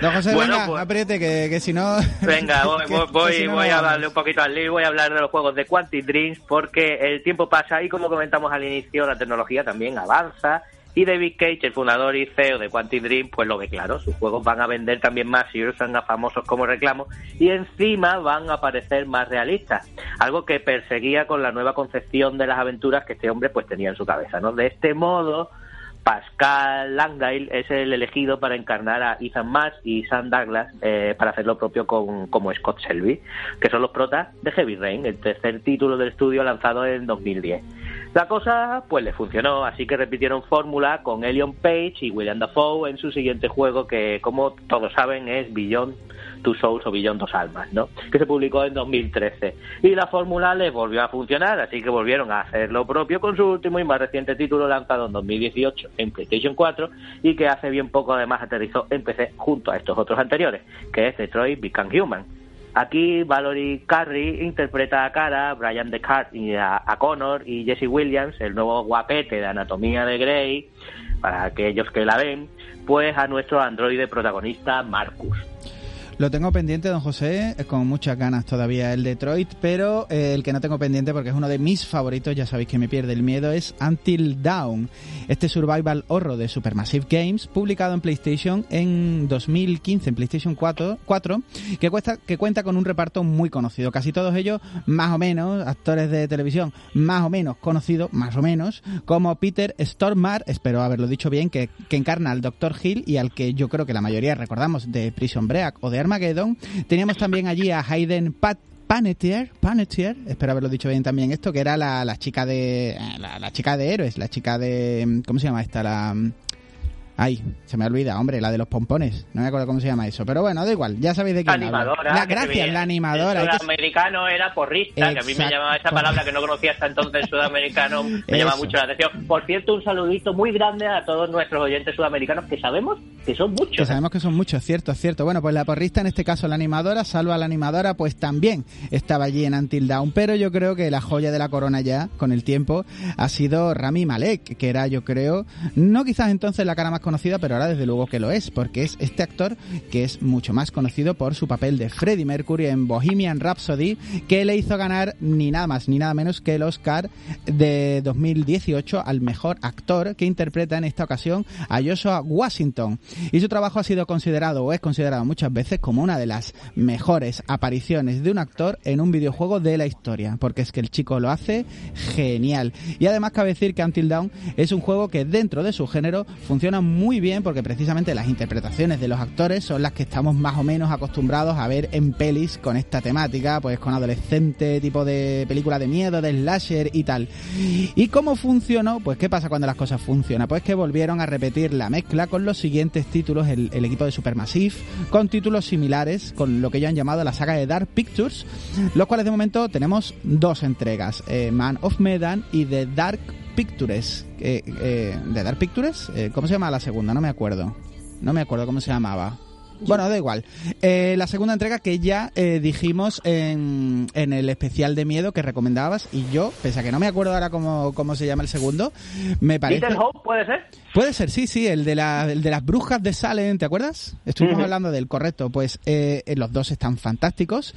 Don José, Bueno, venga, pues- apriete, que, que si no... Venga, voy, que- voy, que voy, si no, voy no a darle un poquito al lío, voy a hablar de los juegos de Quantic Dreams porque el tiempo pasa y como comentamos al inicio, la tecnología también avanza y David Cage, el fundador y CEO de Quantic Dream, pues lo ve claro, sus juegos van a vender también más y ellos son famosos como reclamo y encima van a parecer más realistas, algo que perseguía con la nueva concepción de las aventuras que este hombre pues tenía en su cabeza, ¿no? De este modo, Pascal Langdale es el elegido para encarnar a Ethan Match y Sam Douglas eh, para hacer lo propio con, como Scott Selby, que son los protas de Heavy Rain, el tercer título del estudio lanzado en 2010. La cosa pues le funcionó, así que repitieron fórmula con Elion Page y William Dafoe en su siguiente juego que como todos saben es Beyond Two Souls o Beyond Dos Almas, ¿no? Que se publicó en 2013. Y la fórmula les volvió a funcionar, así que volvieron a hacer lo propio con su último y más reciente título lanzado en 2018 en PlayStation 4 y que hace bien poco además aterrizó en PC junto a estos otros anteriores, que es Detroit Become Human. Aquí Valerie Carey interpreta a Cara, Brian Descartes y a, a Connor y Jesse Williams, el nuevo guapete de Anatomía de Grey, para aquellos que la ven, pues a nuestro androide protagonista Marcus. Lo tengo pendiente, don José, eh, con muchas ganas todavía el Detroit, pero eh, el que no tengo pendiente porque es uno de mis favoritos, ya sabéis que me pierde el miedo, es Until Dawn, este survival horror de Supermassive Games, publicado en PlayStation en 2015, en PlayStation 4, 4 que, cuesta, que cuenta con un reparto muy conocido, casi todos ellos más o menos, actores de televisión más o menos conocidos, más o menos, como Peter Stormare, espero haberlo dicho bien, que, que encarna al Dr. Hill y al que yo creo que la mayoría recordamos de Prison Break o de Armageddon. Teníamos también allí a Hayden Pat Panettiere, Panettiere, espero haberlo dicho bien también esto, que era la, chica de eh, la, la chica de héroes, la chica de ¿cómo se llama esta? La Ay, se me olvida, hombre, la de los pompones. No me acuerdo cómo se llama eso. Pero bueno, da igual, ya sabéis de quién animadora. La que gracias, la animadora. El que- sudamericano era porrista, que a mí me llamaba esa palabra que no conocía hasta entonces sudamericano, me Eso. llama mucho la atención. Por cierto, un saludito muy grande a todos nuestros oyentes sudamericanos que sabemos que son Que muchos. sabemos que son muchos, cierto, es cierto. Bueno, pues la porrista, en este caso la animadora, salva a la animadora, pues también estaba allí en Until Dawn. Pero yo creo que la joya de la corona ya, con el tiempo, ha sido Rami Malek, que era, yo creo, no quizás entonces la cara más conocida, pero ahora desde luego que lo es, porque es este actor que es mucho más conocido por su papel de Freddie Mercury en Bohemian Rhapsody, que le hizo ganar ni nada más ni nada menos que el Oscar de 2018 al mejor actor que interpreta en esta ocasión a Joshua Washington. Y su trabajo ha sido considerado o es considerado muchas veces como una de las mejores apariciones de un actor en un videojuego de la historia, porque es que el chico lo hace genial. Y además cabe decir que Until Dawn es un juego que dentro de su género funciona bien porque precisamente las interpretaciones de los actores son las que estamos más o menos acostumbrados a ver en pelis con esta temática, pues con adolescente tipo de película de miedo, de slasher y tal. ¿Y cómo funcionó? Pues qué pasa cuando las cosas funcionan? Pues que volvieron a repetir la mezcla con los siguientes títulos, el, equipo de Supermassive, con títulos similares, con lo que ya han llamado la saga de Dark Pictures, los cuales de momento tenemos dos entregas, eh, Man of Medan y The Dark Pictures. Eh, eh, ¿The Dark Pictures? Eh, ¿Cómo se llama la segunda? No me acuerdo. No me acuerdo cómo se llamaba. Bueno, da igual. Eh, la segunda entrega que ya eh, dijimos en, en el especial de miedo que recomendabas y yo, pese a que no me acuerdo ahora cómo, cómo se llama el segundo, me parece... Peter Hope, ¿puede ser? Puede ser, sí, sí, el de, la, el de las brujas de Salem, ¿te acuerdas? Estuvimos hablando del correcto. Pues eh, eh, los dos están fantásticos,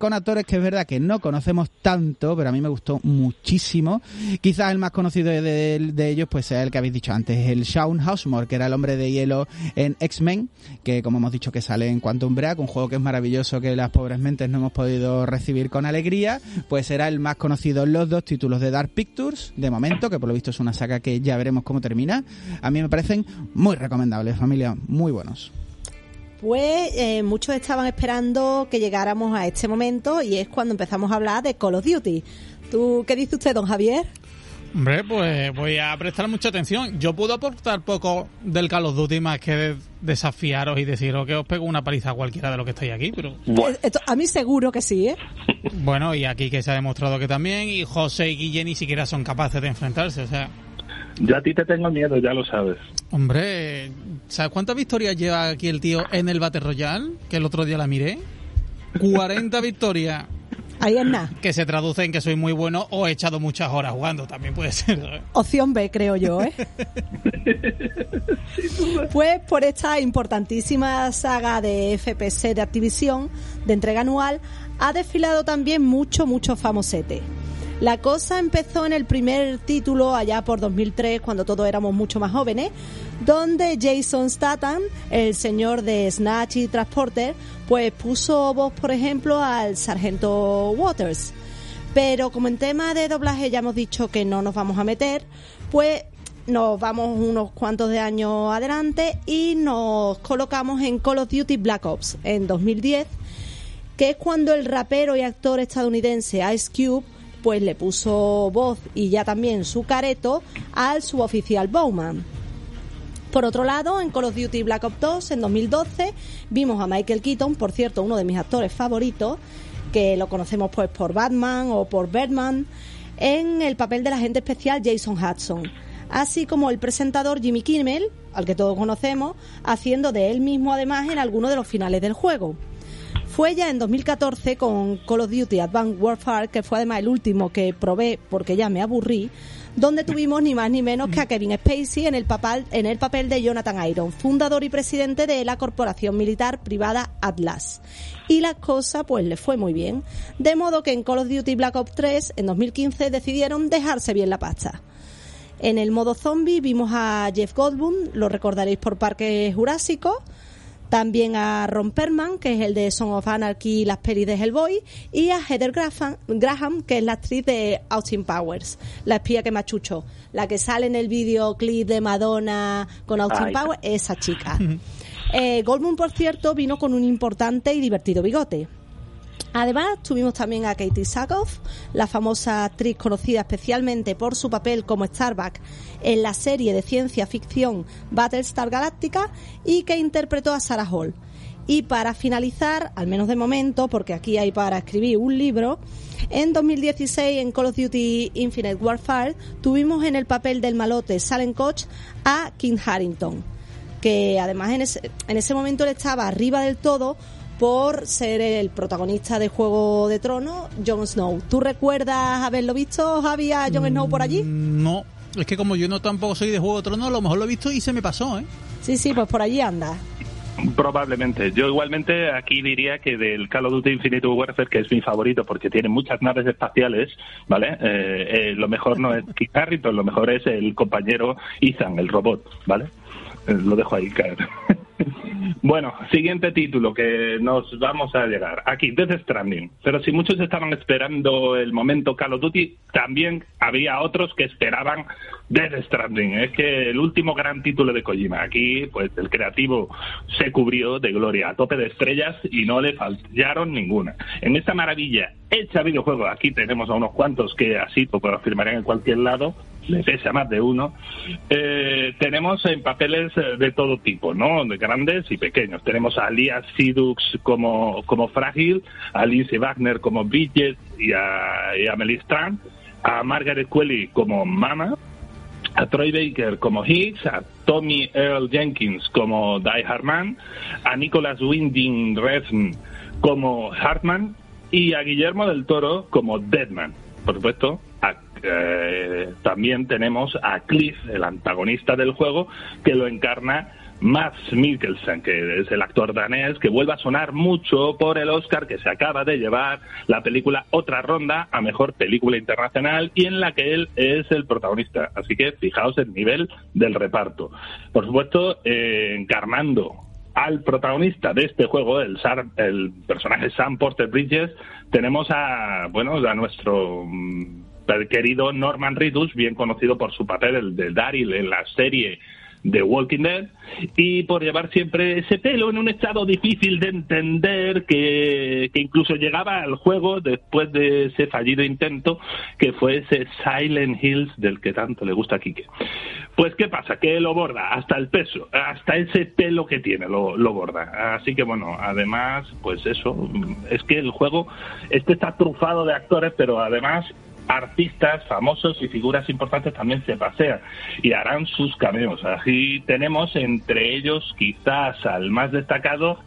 con actores que es verdad que no conocemos tanto, pero a mí me gustó muchísimo. Quizás el más conocido de, de- de ellos pues sea el que habéis dicho antes, el Shaun Housemore, que era el hombre de hielo en X-Men, que como hemos dicho que sale en Quantum Break, un juego que es maravilloso que las pobres mentes no hemos podido recibir con alegría, pues era el más conocido en los dos títulos de Dark Pictures, de momento, que por lo visto es una saga que ya veremos cómo termina. A mí me parecen muy recomendables, familia, muy buenos. Pues eh, muchos estaban esperando que llegáramos a este momento y es cuando empezamos a hablar de Call of Duty. ¿Tú qué dice usted, don Javier? Hombre, pues voy a prestar mucha atención. Yo puedo aportar poco del Call of Duty más que desafiaros y deciros que os pego una paliza a cualquiera de los que estáis aquí, pero... Eh, esto, a mí seguro que sí, ¿eh? Bueno, y aquí que se ha demostrado que también, y José y Guille ni siquiera son capaces de enfrentarse, o sea... Yo a ti te tengo miedo, ya lo sabes. Hombre, ¿sabes cuántas victorias lleva aquí el tío en el Battle Royale? Que el otro día la miré. 40 victorias. Ahí es nada. Que se traduce en que soy muy bueno o he echado muchas horas jugando, también puede ser. ¿sabes? Opción B, creo yo, ¿eh? pues por esta importantísima saga de FPC de Activision, de entrega anual, ha desfilado también mucho, mucho famosete. La cosa empezó en el primer título allá por 2003, cuando todos éramos mucho más jóvenes, donde Jason Statham, el señor de Snatch y Transporter, pues puso voz, por ejemplo, al sargento Waters. Pero como en tema de doblaje ya hemos dicho que no nos vamos a meter, pues nos vamos unos cuantos de años adelante y nos colocamos en Call of Duty Black Ops en 2010, que es cuando el rapero y actor estadounidense Ice Cube pues le puso voz y ya también su careto al suboficial Bowman. Por otro lado, en Call of Duty Black Ops 2 en 2012 vimos a Michael Keaton, por cierto, uno de mis actores favoritos, que lo conocemos pues por Batman o por Batman, en el papel del agente especial Jason Hudson, así como el presentador Jimmy Kimmel, al que todos conocemos, haciendo de él mismo además en algunos de los finales del juego. Fue ya en 2014 con Call of Duty Advanced Warfare, que fue además el último que probé porque ya me aburrí, donde tuvimos ni más ni menos que a Kevin Spacey en el papel, en el papel de Jonathan Iron, fundador y presidente de la corporación militar privada Atlas. Y la cosa pues le fue muy bien. De modo que en Call of Duty Black Ops 3 en 2015 decidieron dejarse bien la pasta. En el modo zombie vimos a Jeff Goldblum, lo recordaréis por Parque Jurásico, también a Ron Perlman, que es el de Son of Anarchy y las pelis de Hellboy, y a Heather Graham, que es la actriz de Austin Powers, la espía que machucho, la que sale en el videoclip de Madonna con Austin Ay. Powers, esa chica. eh, Goldblum, por cierto, vino con un importante y divertido bigote. Además, tuvimos también a Katie Sackhoff, la famosa actriz conocida especialmente por su papel como Starbuck en la serie de ciencia ficción Battlestar Galactica y que interpretó a Sarah Hall. Y para finalizar, al menos de momento, porque aquí hay para escribir un libro, en 2016 en Call of Duty Infinite Warfare tuvimos en el papel del malote Salem Koch a King Harrington que además en ese, en ese momento él estaba arriba del todo por ser el protagonista de Juego de Tronos, Jon Snow. ¿Tú recuerdas haberlo visto, Javi, a Jon Snow por allí? Mm, No, es que como yo no tampoco soy de Juego de Tronos, a lo mejor lo he visto y se me pasó, ¿eh? Sí, sí, pues por allí anda. Probablemente. Yo igualmente aquí diría que del Call of Duty Infinite Warfare, que es mi favorito porque tiene muchas naves espaciales, ¿vale? Eh, eh, lo mejor no es Kit Harington, lo mejor es el compañero Ethan, el robot, ¿vale? Eh, lo dejo ahí caer. Bueno, siguiente título que nos vamos a llegar. Aquí, Death Stranding. Pero si muchos estaban esperando el momento Call of Duty, también había otros que esperaban Death Stranding. Es que el último gran título de Kojima. Aquí, pues el creativo se cubrió de gloria a tope de estrellas y no le fallaron ninguna. En esta maravilla hecha videojuego, aquí tenemos a unos cuantos que así lo firmarían en cualquier lado, le pese a más de uno, eh, tenemos en papeles eh, de todo tipo, ¿no? De grandes y pequeños. Tenemos a Lia Sidux como, como Frágil, a Lindsay Wagner como Bridget y a, y a a Margaret Qualley como Mama, a Troy Baker como Higgs, a Tommy Earl Jenkins como Die Hard Man, a Nicholas Winding Refn como Hartman y a Guillermo del Toro como Deadman. Por supuesto, eh, también tenemos a Cliff, el antagonista del juego, que lo encarna Mads Mikkelsen, que es el actor danés que vuelve a sonar mucho por el Oscar que se acaba de llevar la película Otra Ronda a Mejor Película Internacional y en la que él es el protagonista. Así que fijaos el nivel del reparto. Por supuesto, eh, encarnando al protagonista de este juego, el, Sar- el personaje Sam Porter Bridges, tenemos a, bueno, a nuestro mm, querido Norman Reedus, bien conocido por su papel el de Daryl en la serie de Walking Dead y por llevar siempre ese pelo en un estado difícil de entender que, incluso llegaba al juego después de ese fallido intento que fue ese Silent Hills del que tanto le gusta a Kike. Pues ¿qué pasa? Que lo borda, hasta el peso, hasta ese pelo que tiene lo, lo borda. Así que bueno, además, pues eso, es que el juego, este está trufado de actores, pero además artistas famosos y figuras importantes también se pasean y harán sus cameos. Así tenemos entre ellos quizás al más destacado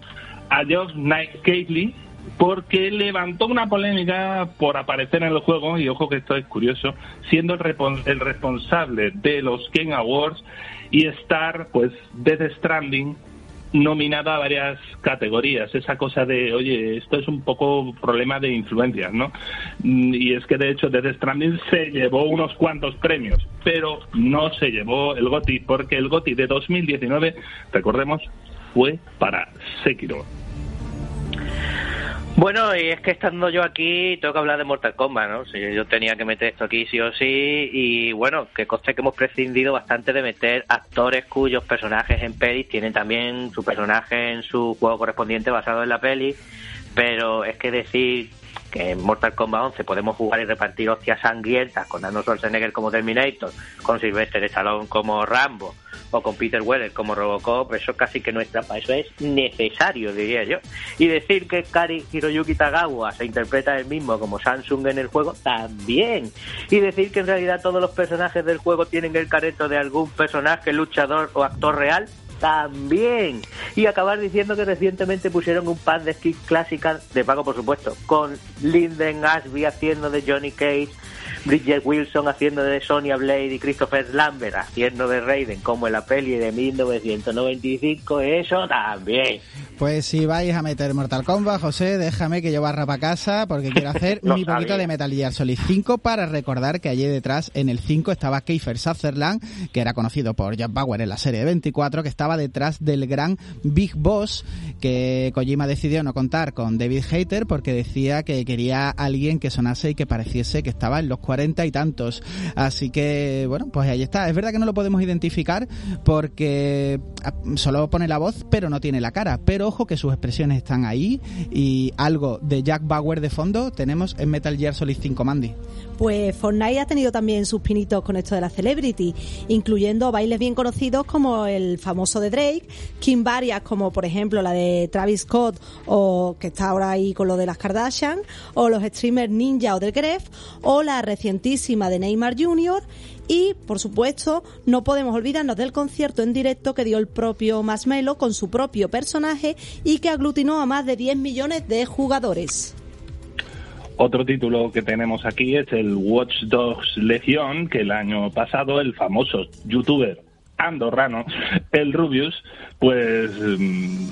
a Josh Knight Caitley porque levantó una polémica por aparecer en el juego y ojo que esto es curioso siendo el, el responsable de los Game Awards y estar pues Death Stranding nominada a varias categorías. Esa cosa de, oye, esto es un poco problema de influencias, ¿no? Mm, y es que de hecho desde Stranding se llevó unos cuantos premios, pero no se llevó el GOTI, porque el GOTI de 2019, recordemos, fue para Sekiro. Bueno, y es que estando yo aquí, tengo que hablar de Mortal Kombat, ¿no? Yo tenía que meter esto aquí sí o sí, y bueno, que coste que hemos prescindido bastante de meter actores cuyos personajes en pelis tienen también su personaje en su juego correspondiente basado en la peli, pero es que decir que en Mortal Kombat 11 podemos jugar y repartir hostias sangrientas con Arnold Schwarzenegger como Terminator, con Sylvester Stallone como Rambo o con Peter Weller como Robocop, eso casi que no es trampa, eso es necesario, diría yo. Y decir que Kari Hiroyuki Tagawa se interpreta él mismo como Samsung en el juego, también. Y decir que en realidad todos los personajes del juego tienen el careto de algún personaje, luchador o actor real, también. Y acabar diciendo que recientemente pusieron un par de skins clásicas, de pago por supuesto, con Linden Ashby haciendo de Johnny Cage, Bridget Wilson haciendo de Sonia Blade y Christopher Lambert haciendo de Raiden, como en la peli de 1995, eso también. Pues si vais a meter Mortal Kombat, José, déjame que yo barra para casa porque quiero hacer mi poquito de Metal Gear Solid 5 para recordar que allí detrás en el 5 estaba Kiefer Sutherland, que era conocido por Jack Bauer en la serie de 24, que estaba detrás del gran Big Boss que Kojima decidió no contar con David Hater porque decía que quería alguien que sonase y que pareciese que estaba en los cuarenta y tantos. Así que, bueno, pues ahí está. Es verdad que no lo podemos identificar porque ah, solo pone la voz, pero no tiene la cara. Pero ojo que sus expresiones están ahí y algo de Jack Bauer de fondo tenemos en Metal Gear Solid 5 Mandy. Pues Fortnite ha tenido también sus pinitos con esto de la celebrity, incluyendo bailes bien conocidos como el famoso de Drake, Kim varias como por ejemplo la de Travis Scott o que está ahora ahí con lo de las Kardashian, o los streamers Ninja o del Gref, o la recientísima de Neymar Jr. Y, por supuesto, no podemos olvidarnos del concierto en directo que dio el propio Masmelo con su propio personaje y que aglutinó a más de 10 millones de jugadores. Otro título que tenemos aquí es el Watch Dogs Legion, que el año pasado el famoso youtuber andorrano, el Rubius, pues mm,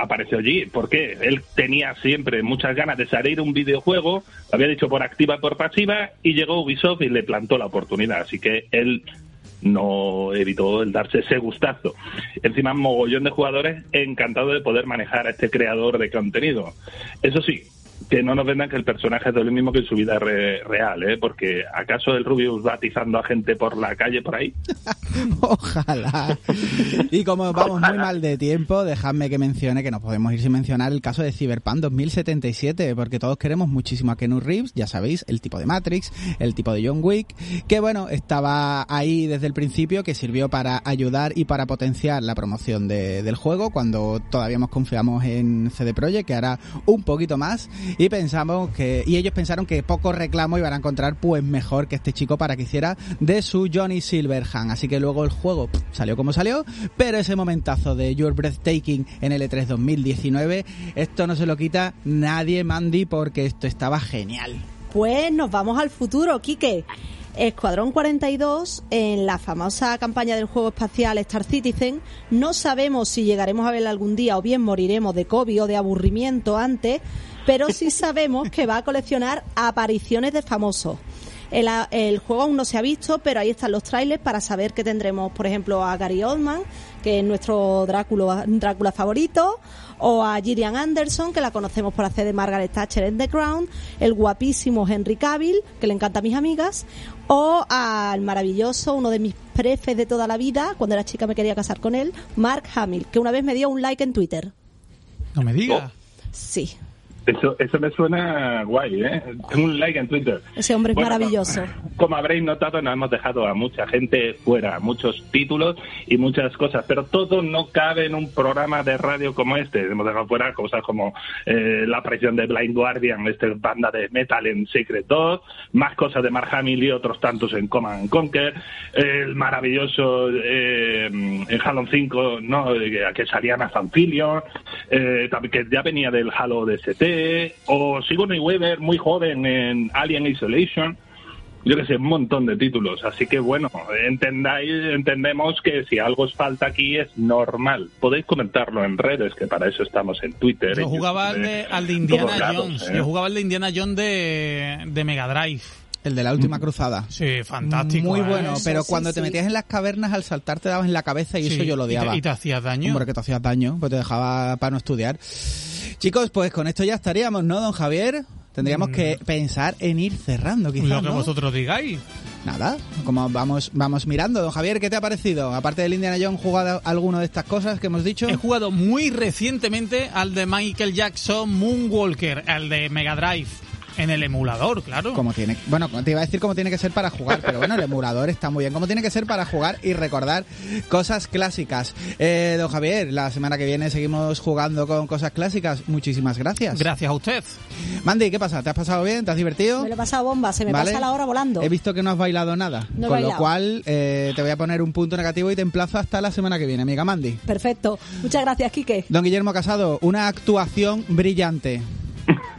apareció allí. ¿Por qué? Él tenía siempre muchas ganas de salir un videojuego, lo había dicho por activa por pasiva, y llegó Ubisoft y le plantó la oportunidad. Así que él no evitó el darse ese gustazo. Encima, mogollón de jugadores encantado de poder manejar a este creador de contenido. Eso sí, que no nos vendan que el personaje es lo mismo que en su vida real, ¿eh? Porque ¿acaso el Rubius va atizando a gente por la calle por ahí? Ojalá. Y como vamos muy mal de tiempo, dejadme que mencione que no podemos ir sin mencionar el caso de Cyberpunk 2077, porque todos queremos muchísimo a Kenu Reeves, ya sabéis, el tipo de Matrix, el tipo de John Wick, que bueno, estaba ahí desde el principio, que sirvió para ayudar y para potenciar la promoción del juego, cuando todavía nos confiamos en CD Projekt, que hará un poquito más y pensamos que y ellos pensaron que poco reclamo iban a encontrar pues mejor que este chico para que hiciera de su Johnny Silverhand. Así que luego el juego salió como salió pero ese momentazo de Your Breathtaking en el E3 2019 esto no se lo quita nadie Mandy porque esto estaba genial. Pues nos vamos al futuro Quique. Escuadrón 42, en la famosa campaña del juego espacial Star Citizen, no sabemos si llegaremos a verla algún día o bien moriremos de COVID o de aburrimiento antes, pero sí sabemos que va a coleccionar apariciones de famosos. El, el juego aún no se ha visto, pero ahí están los trailers para saber que tendremos, por ejemplo, a Gary Oldman, que es nuestro Drácula, Drácula favorito, o a Gillian Anderson, que la conocemos por hacer de Margaret Thatcher en The Crown, el guapísimo Henry Cavill, que le encanta a mis amigas, o al maravilloso, uno de mis prefes de toda la vida, cuando era chica me quería casar con él, Mark Hamill, que una vez me dio un like en Twitter. No me digas. Sí, Eso, eso me suena guay, ¿eh? Un like en Twitter. ese hombre es Bueno, maravilloso. Como habréis notado, nos hemos dejado a mucha gente fuera, muchos títulos y muchas cosas, pero todo no cabe en un programa de radio como este. Hemos dejado fuera cosas como eh, la aparición de Blind Guardian, esta banda de metal en Secret 2, más cosas de Mark Hamill y otros tantos en Command and Conquer, el maravilloso eh, en Halo 5, ¿no? Eh, que salían a Fanfilion, eh, que ya venía del Halo DST, o Sigourney Weaver, muy joven en Alien Isolation yo que sé, un montón de títulos. Así que bueno, entendáis, entendemos que si algo os falta aquí es normal. Podéis comentarlo en redes, que para eso estamos en Twitter. Yo jugaba al de, al de en Indiana lados, Jones. ¿eh? Yo jugaba al de Indiana Jones de, de Mega Drive. El de la última cruzada. Sí, fantástico. Muy ¿eh? bueno, pero sí, cuando te sí. metías en las cavernas al saltar te dabas en la cabeza y Sí, eso yo lo y te- odiaba. Y te, hacías daño. Hombre, que te hacías daño, pues te dejaba para no estudiar. Chicos, pues con esto ya estaríamos, ¿no, don Javier? Tendríamos que pensar en ir cerrando, quizás, Mm. Lo que ¿no? vosotros digáis. Nada, como vamos vamos mirando. Don Javier, ¿qué te ha parecido? Aparte del Indiana Jones, ¿jugado alguno de estas cosas que hemos dicho? He jugado muy recientemente al de Michael Jackson Moonwalker, al de Mega Drive, en el emulador, claro. Como tiene, bueno, te iba a decir cómo tiene que ser para jugar, pero bueno, el emulador está muy bien. Como tiene que ser para jugar y recordar cosas clásicas. Eh, don Javier, la semana que viene seguimos jugando con cosas clásicas. Muchísimas gracias. Gracias a usted. Mandy, ¿qué pasa? ¿Te has pasado bien? ¿Te has divertido? Me lo he pasado bomba, se me ¿Vale? pasa la hora volando. He visto que no has bailado nada. No he con lo cual, eh, te voy a poner un punto negativo y te emplazo hasta la semana que viene, amiga Mandy. Perfecto. Muchas gracias, Quique. Don Guillermo Casado, una actuación brillante.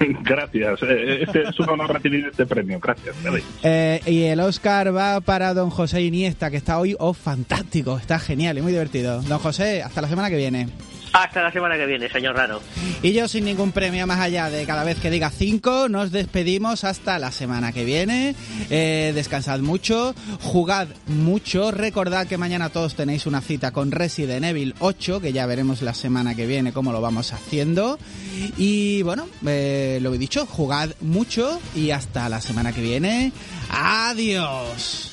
Gracias. eh, Este es un honor recibir este premio. Gracias. Eh, y el Oscar va para don José Iniesta, que está hoy oh, fantástico, está genial y muy divertido. Don José, hasta la semana que viene. Hasta la semana que viene, señor Rano. Y yo sin ningún premio más allá de cada vez que diga 5, nos despedimos hasta la semana que viene. Eh, descansad mucho, jugad mucho, recordad que mañana todos tenéis una cita con Resident Evil 8, que ya veremos la semana que viene cómo lo vamos haciendo. Y bueno, eh, lo he dicho, jugad mucho y hasta la semana que viene. Adiós.